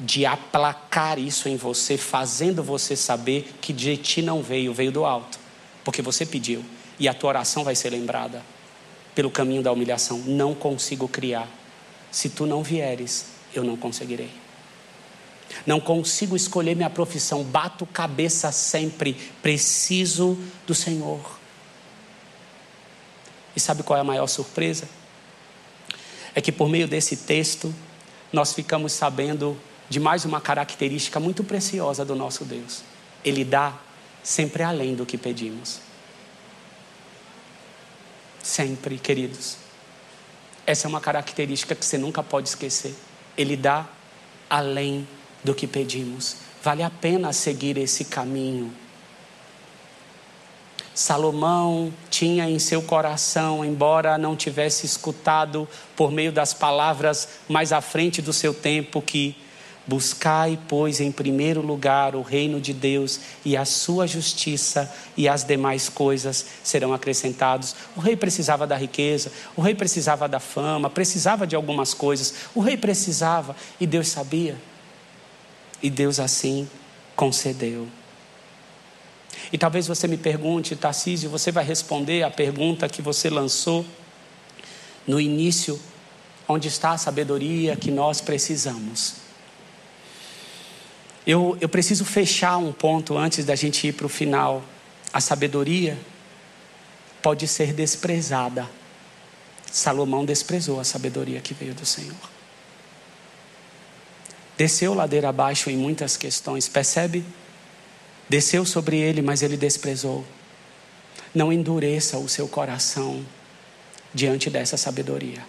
S1: de aplacar isso em você, fazendo você saber que de ti não veio, veio do alto, porque você pediu e a tua oração vai ser lembrada pelo caminho da humilhação. Não consigo criar. Se tu não vieres, eu não conseguirei. Não consigo escolher minha profissão, bato cabeça sempre, preciso do Senhor. E sabe qual é a maior surpresa? É que por meio desse texto, nós ficamos sabendo de mais uma característica muito preciosa do nosso Deus. Ele dá sempre além do que pedimos. Sempre, queridos. Essa é uma característica que você nunca pode esquecer. Ele dá além do que pedimos. Vale a pena seguir esse caminho. Salomão tinha em seu coração, embora não tivesse escutado por meio das palavras mais à frente do seu tempo, que buscai, pois, em primeiro lugar o reino de Deus e a sua justiça, e as demais coisas serão acrescentados. O rei precisava da riqueza, o rei precisava da fama, precisava de algumas coisas, o rei precisava, e Deus sabia. E Deus assim concedeu. E talvez você me pergunte, Tarcísio, você vai responder a pergunta que você lançou no início, onde está a sabedoria que nós precisamos. Eu, eu preciso fechar um ponto antes da gente ir para o final. A sabedoria pode ser desprezada. Salomão desprezou a sabedoria que veio do Senhor. Desceu ladeira abaixo em muitas questões, percebe? Desceu sobre ele, mas ele desprezou. Não endureça o seu coração diante dessa sabedoria.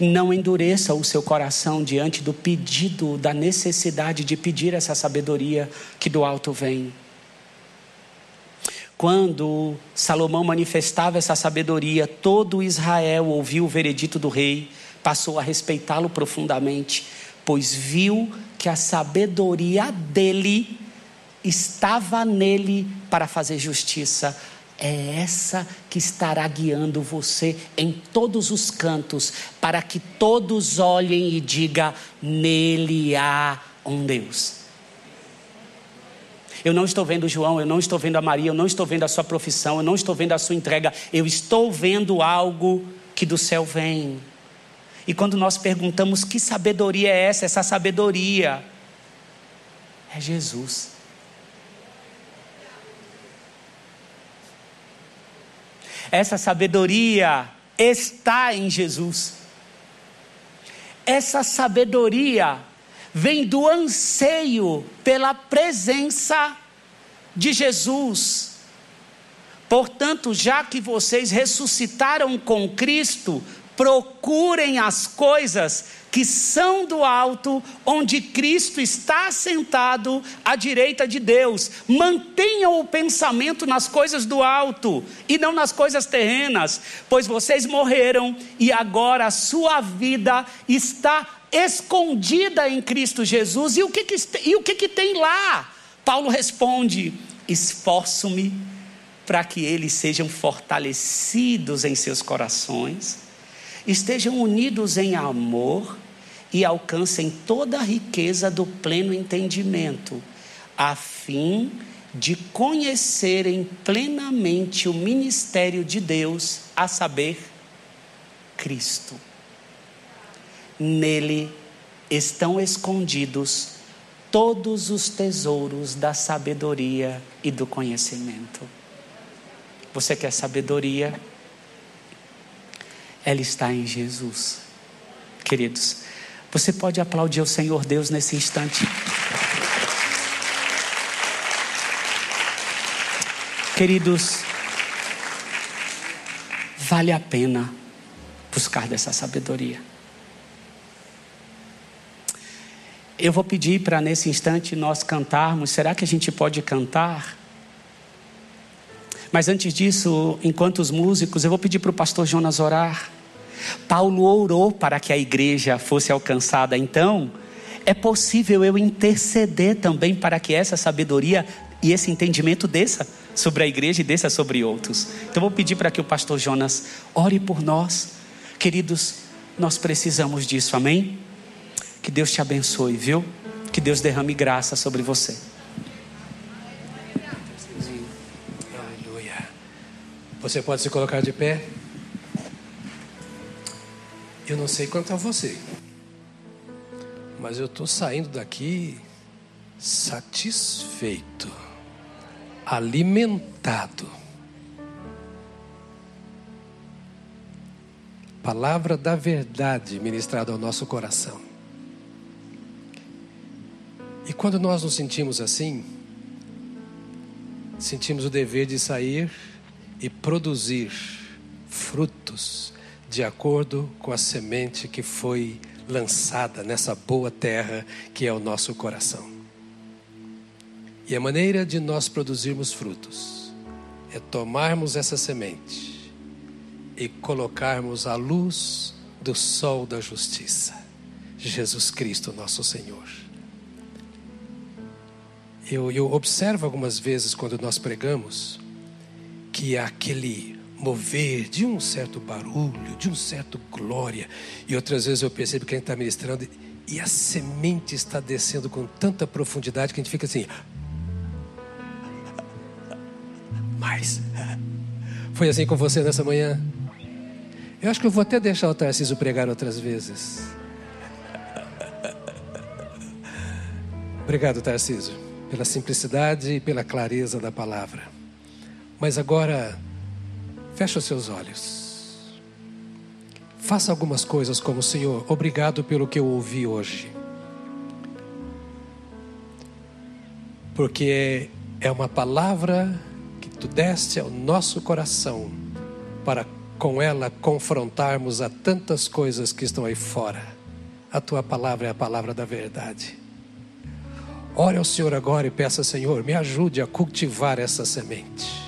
S1: Não endureça o seu coração diante do pedido, da necessidade de pedir essa sabedoria que do alto vem. Quando Salomão manifestava essa sabedoria, todo Israel ouviu o veredito do rei, passou a respeitá-lo profundamente, pois viu que a sabedoria dele estava nele para fazer justiça. É essa que estará guiando você em todos os cantos, para que todos olhem e digam: nele há um Deus. Eu não estou vendo João, eu não estou vendo a Maria, eu não estou vendo a sua profissão, eu não estou vendo a sua entrega, eu estou vendo algo que do céu vem. E quando nós perguntamos que sabedoria é essa, essa sabedoria é Jesus. Essa sabedoria está em Jesus. Essa sabedoria vem do anseio pela presença de Jesus. Portanto, já que vocês ressuscitaram com Cristo, procurem as coisas que são do alto, onde Cristo está sentado à direita de Deus. Mantenham o pensamento nas coisas do alto e não nas coisas terrenas, pois vocês morreram e agora a sua vida está escondida em Cristo Jesus. E o que, que, e o que, que tem lá? Paulo responde: esforço-me para que eles sejam fortalecidos em seus corações estejam unidos em amor e alcancem toda a riqueza do pleno entendimento, a fim de conhecerem plenamente o ministério de Deus, a saber, Cristo. Nele estão escondidos todos os tesouros da sabedoria e do conhecimento. Você quer sabedoria? Ela está em Jesus. Queridos, você pode aplaudir o Senhor Deus nesse instante. Queridos, vale a pena buscar dessa sabedoria. Eu vou pedir para nesse instante nós cantarmos. Será que a gente pode cantar? Mas antes disso, enquanto os músicos, eu vou pedir para o pastor Jonas orar. Paulo orou para que a igreja fosse alcançada, então é possível eu interceder também para que essa sabedoria e esse entendimento desça sobre a igreja e desça sobre outros. Então vou pedir para que o pastor Jonas ore por nós. Queridos, nós precisamos disso, amém? Que Deus te abençoe, viu? Que Deus derrame graça sobre você.
S2: Você pode se colocar de pé? Eu não sei quanto a você, Mas eu estou saindo daqui satisfeito, alimentado. Palavra da verdade ministrada ao nosso coração. E quando nós nos sentimos assim, sentimos o dever de sair e produzir frutos de acordo com a semente que foi lançada nessa boa terra que é o nosso coração. E a maneira de nós produzirmos frutos é tomarmos essa semente e colocarmos à luz do sol da justiça, Jesus Cristo, nosso Senhor. Eu, eu observo algumas vezes quando nós pregamos que aquele mover de um certo barulho, de um certo glória, e outras vezes eu percebo que a gente está ministrando e a semente está descendo com tanta profundidade que a gente fica assim. Mas foi assim com você nessa manhã? Eu acho que eu vou até deixar o Tarcísio pregar outras vezes. Obrigado, Tarcísio pela simplicidade e pela clareza da palavra. Mas agora, feche os seus olhos. Faça algumas coisas como Senhor, obrigado pelo que eu ouvi hoje. Porque é uma palavra que tu deste ao nosso coração para com ela confrontarmos a tantas coisas que estão aí fora. A tua palavra é a palavra da verdade. Ore ao Senhor agora e peça, Senhor, me ajude a cultivar essa semente,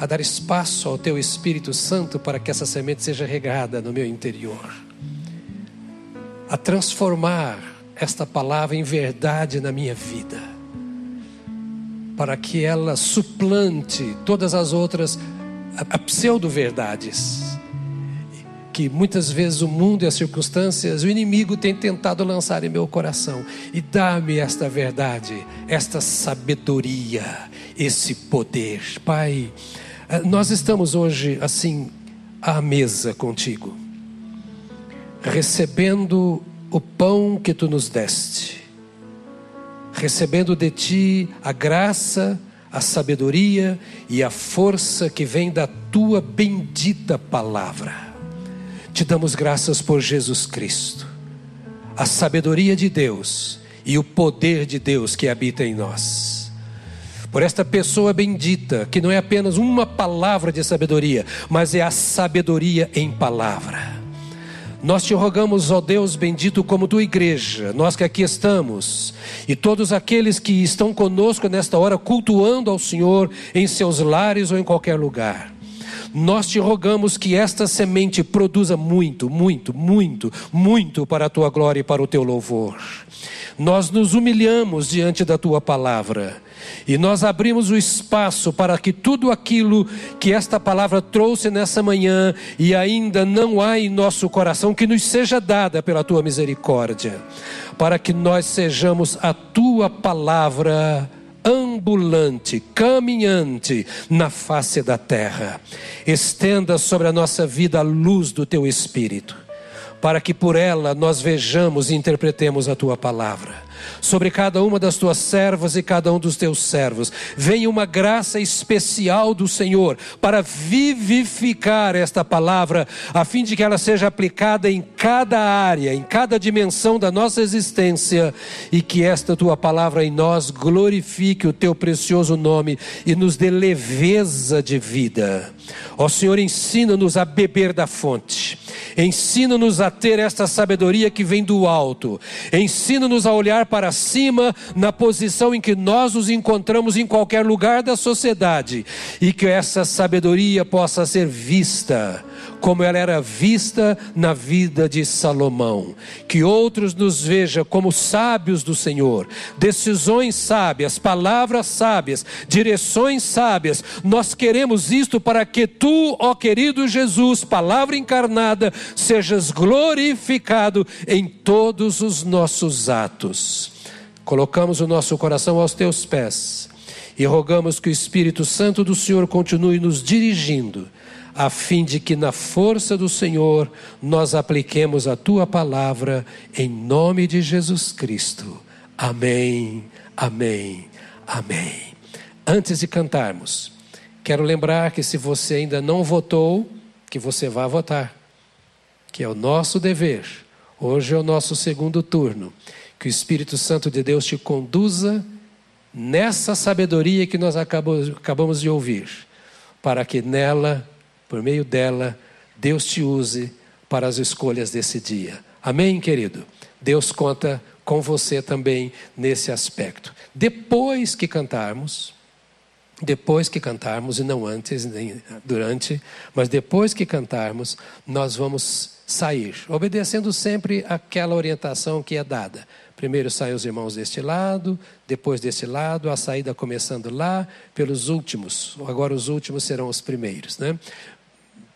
S2: a dar espaço ao Teu Espírito Santo para que essa semente seja regada no meu interior, a transformar esta palavra em verdade na minha vida, para que ela suplante todas as outras pseudo-verdades que muitas vezes o mundo e as circunstâncias, o inimigo tem tentado lançar em meu coração. E dá-me esta verdade, esta sabedoria, esse poder. Pai, nós estamos hoje assim à mesa contigo, recebendo o pão que tu nos deste, recebendo de ti a graça, a sabedoria e a força que vem da tua bendita palavra. Te damos graças por Jesus Cristo, a sabedoria de Deus e o poder de Deus que habita em nós. Por esta pessoa bendita, que não é apenas uma palavra de sabedoria, mas é a sabedoria em palavra. Nós te rogamos, ó Deus bendito, como tua igreja, nós que aqui estamos, e todos aqueles que estão conosco nesta hora, cultuando ao Senhor em seus lares ou em qualquer lugar nós te rogamos que esta semente produza muito, muito, muito, muito para a tua glória e para o teu louvor. Nós nos humilhamos diante da tua palavra e nós abrimos o espaço para que tudo aquilo que esta palavra trouxe nessa manhã e ainda não há em nosso coração, que nos seja dada pela tua misericórdia, para que nós sejamos a tua palavra ambulante, caminhante na face da terra. Estenda sobre a nossa vida a luz do teu espírito, para que por ela nós vejamos e interpretemos a tua palavra sobre cada uma das tuas servas e cada um dos teus servos. Venha uma graça especial do Senhor para vivificar esta palavra, a fim de que ela seja aplicada em cada área, em cada dimensão da nossa existência e que esta tua palavra em nós glorifique o teu precioso nome e nos dê leveza de vida. Ó Senhor, ensina-nos a beber da fonte. Ensina-nos a ter esta sabedoria que vem do alto. Ensina-nos a olhar para cima na posição em que nós nos encontramos em qualquer lugar da sociedade e que essa sabedoria possa ser vista como ela era vista na vida de Salomão. Que outros nos vejam como sábios do Senhor, decisões sábias, palavras sábias, direções sábias. Nós queremos isto para que tu, ó querido Jesus, palavra encarnada, sejas glorificado em todos os nossos atos. Colocamos o nosso coração aos teus pés e rogamos que o Espírito Santo do Senhor continue nos dirigindo a fim de que na força do Senhor nós apliquemos a tua palavra em nome de Jesus Cristo. Amém, amém, amém. Antes de cantarmos, quero lembrar que se você ainda não votou, que você vá votar, que é o nosso dever. Hoje é o nosso segundo turno. Que o Espírito Santo de Deus te conduza nessa sabedoria que nós acabamos, de ouvir, para que nela, por meio dela, Deus te use para as escolhas desse dia. Amém, querido? Deus conta com você também nesse aspecto. Depois que cantarmos, depois que cantarmos, e não antes, nem durante, mas depois que cantarmos, nós vamos sair, obedecendo sempre aquela orientação que é dada. Primeiro saem os irmãos deste lado, depois deste lado, a saída começando lá, pelos últimos. Agora os últimos serão os primeiros, né?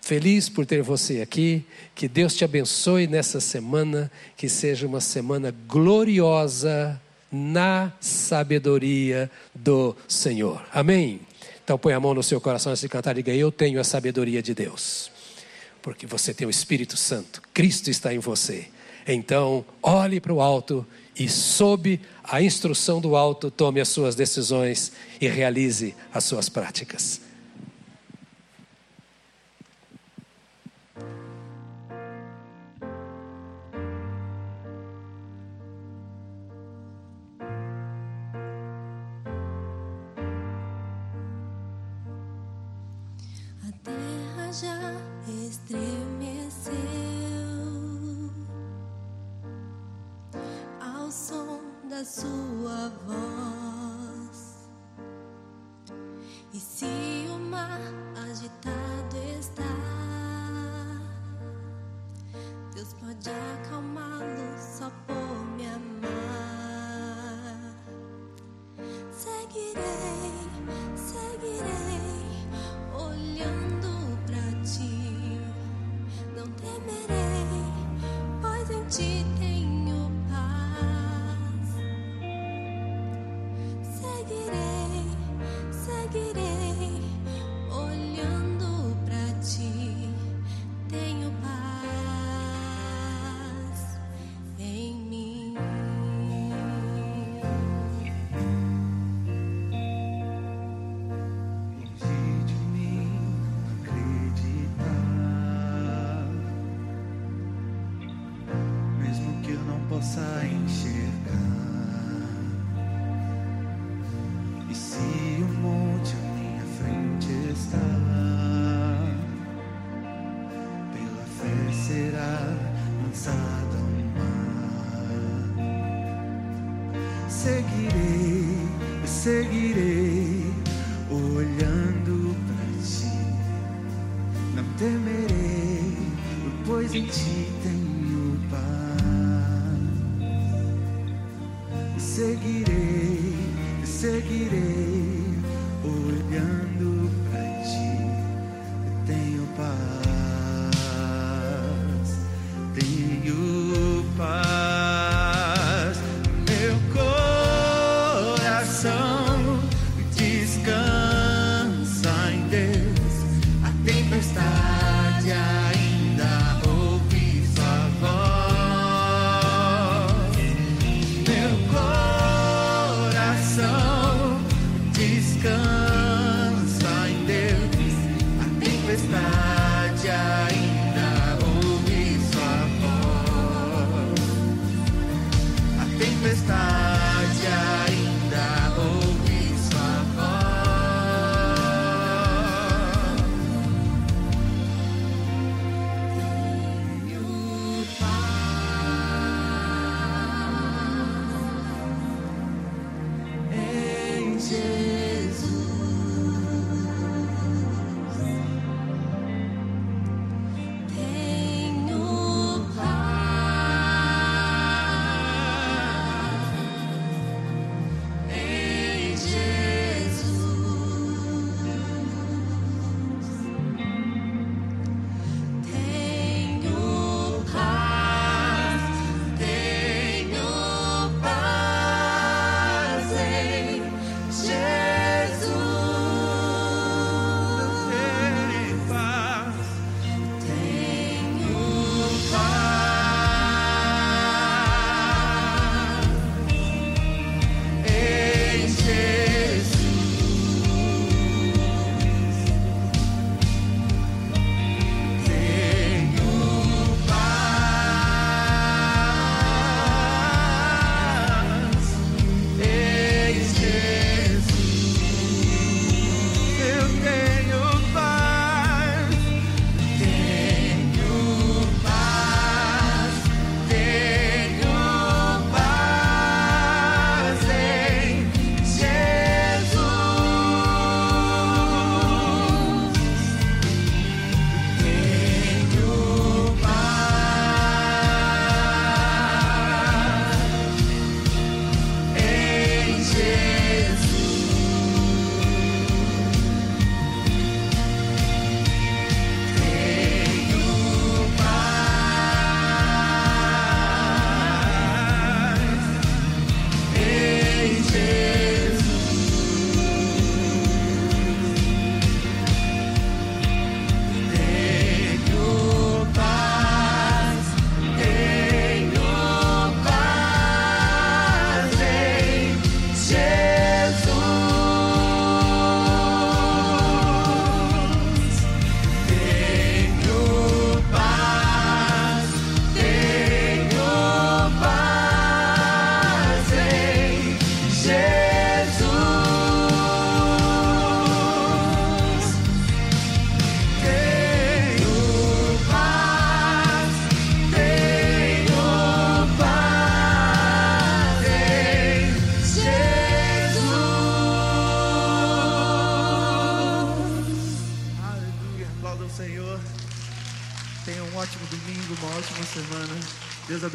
S2: Feliz por ter você aqui, que Deus te abençoe nessa semana, que seja uma semana gloriosa na sabedoria do Senhor. Amém? Então põe a mão no seu coração e se cantar e diga: Eu tenho a sabedoria de Deus, porque você tem o Espírito Santo, Cristo está em você. Então, olhe para o alto e, sob a instrução do alto, tome as suas decisões e realize as suas práticas.
S3: Da sua voz. E se o mar agitado está, Deus pode acalmá-lo só por me amar. Seguirei, seguirei, olhando pra ti. Não temerei, pois em ti tenho seguirei, Seguirei,
S4: seguirei, olhando pra ti. Não temerei, pois em ti tenho paz. Seguirei, seguirei,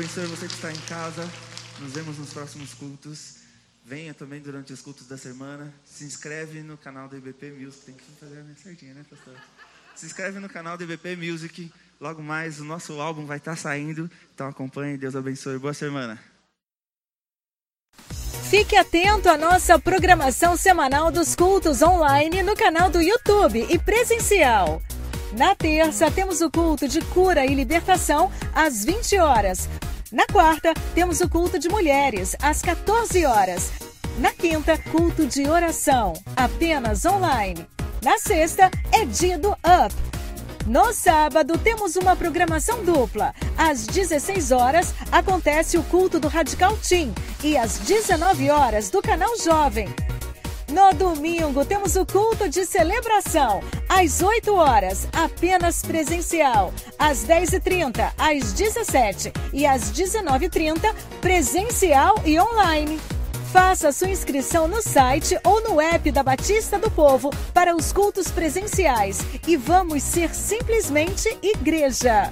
S4: Abençoe você que está em casa. Nos vemos nos próximos cultos. Venha também durante os cultos da semana. Se inscreve no canal do IBP Music. Tem que fazer né, certinho, né, pastor? Se inscreve no canal do IBP Music. Logo mais o nosso álbum vai estar saindo. Então acompanhe. Deus abençoe. Boa semana.
S5: Fique atento à nossa programação semanal dos cultos online no canal do YouTube e presencial. Na terça, temos o culto de cura e libertação às 20 horas. Na quarta, temos o culto de mulheres às 14 horas. Na quinta, culto de oração, apenas online. Na sexta, é dia do Up. No sábado, temos uma programação dupla. Às 16 horas, acontece o culto do Radical Team e às 19 horas, do Canal Jovem. No domingo, temos o culto de celebração, às 8 horas, apenas presencial. Às 10h30, às 17 e às 19h30, presencial e online. Faça sua inscrição no site ou no app da Batista do Povo para os cultos presenciais e vamos ser simplesmente igreja.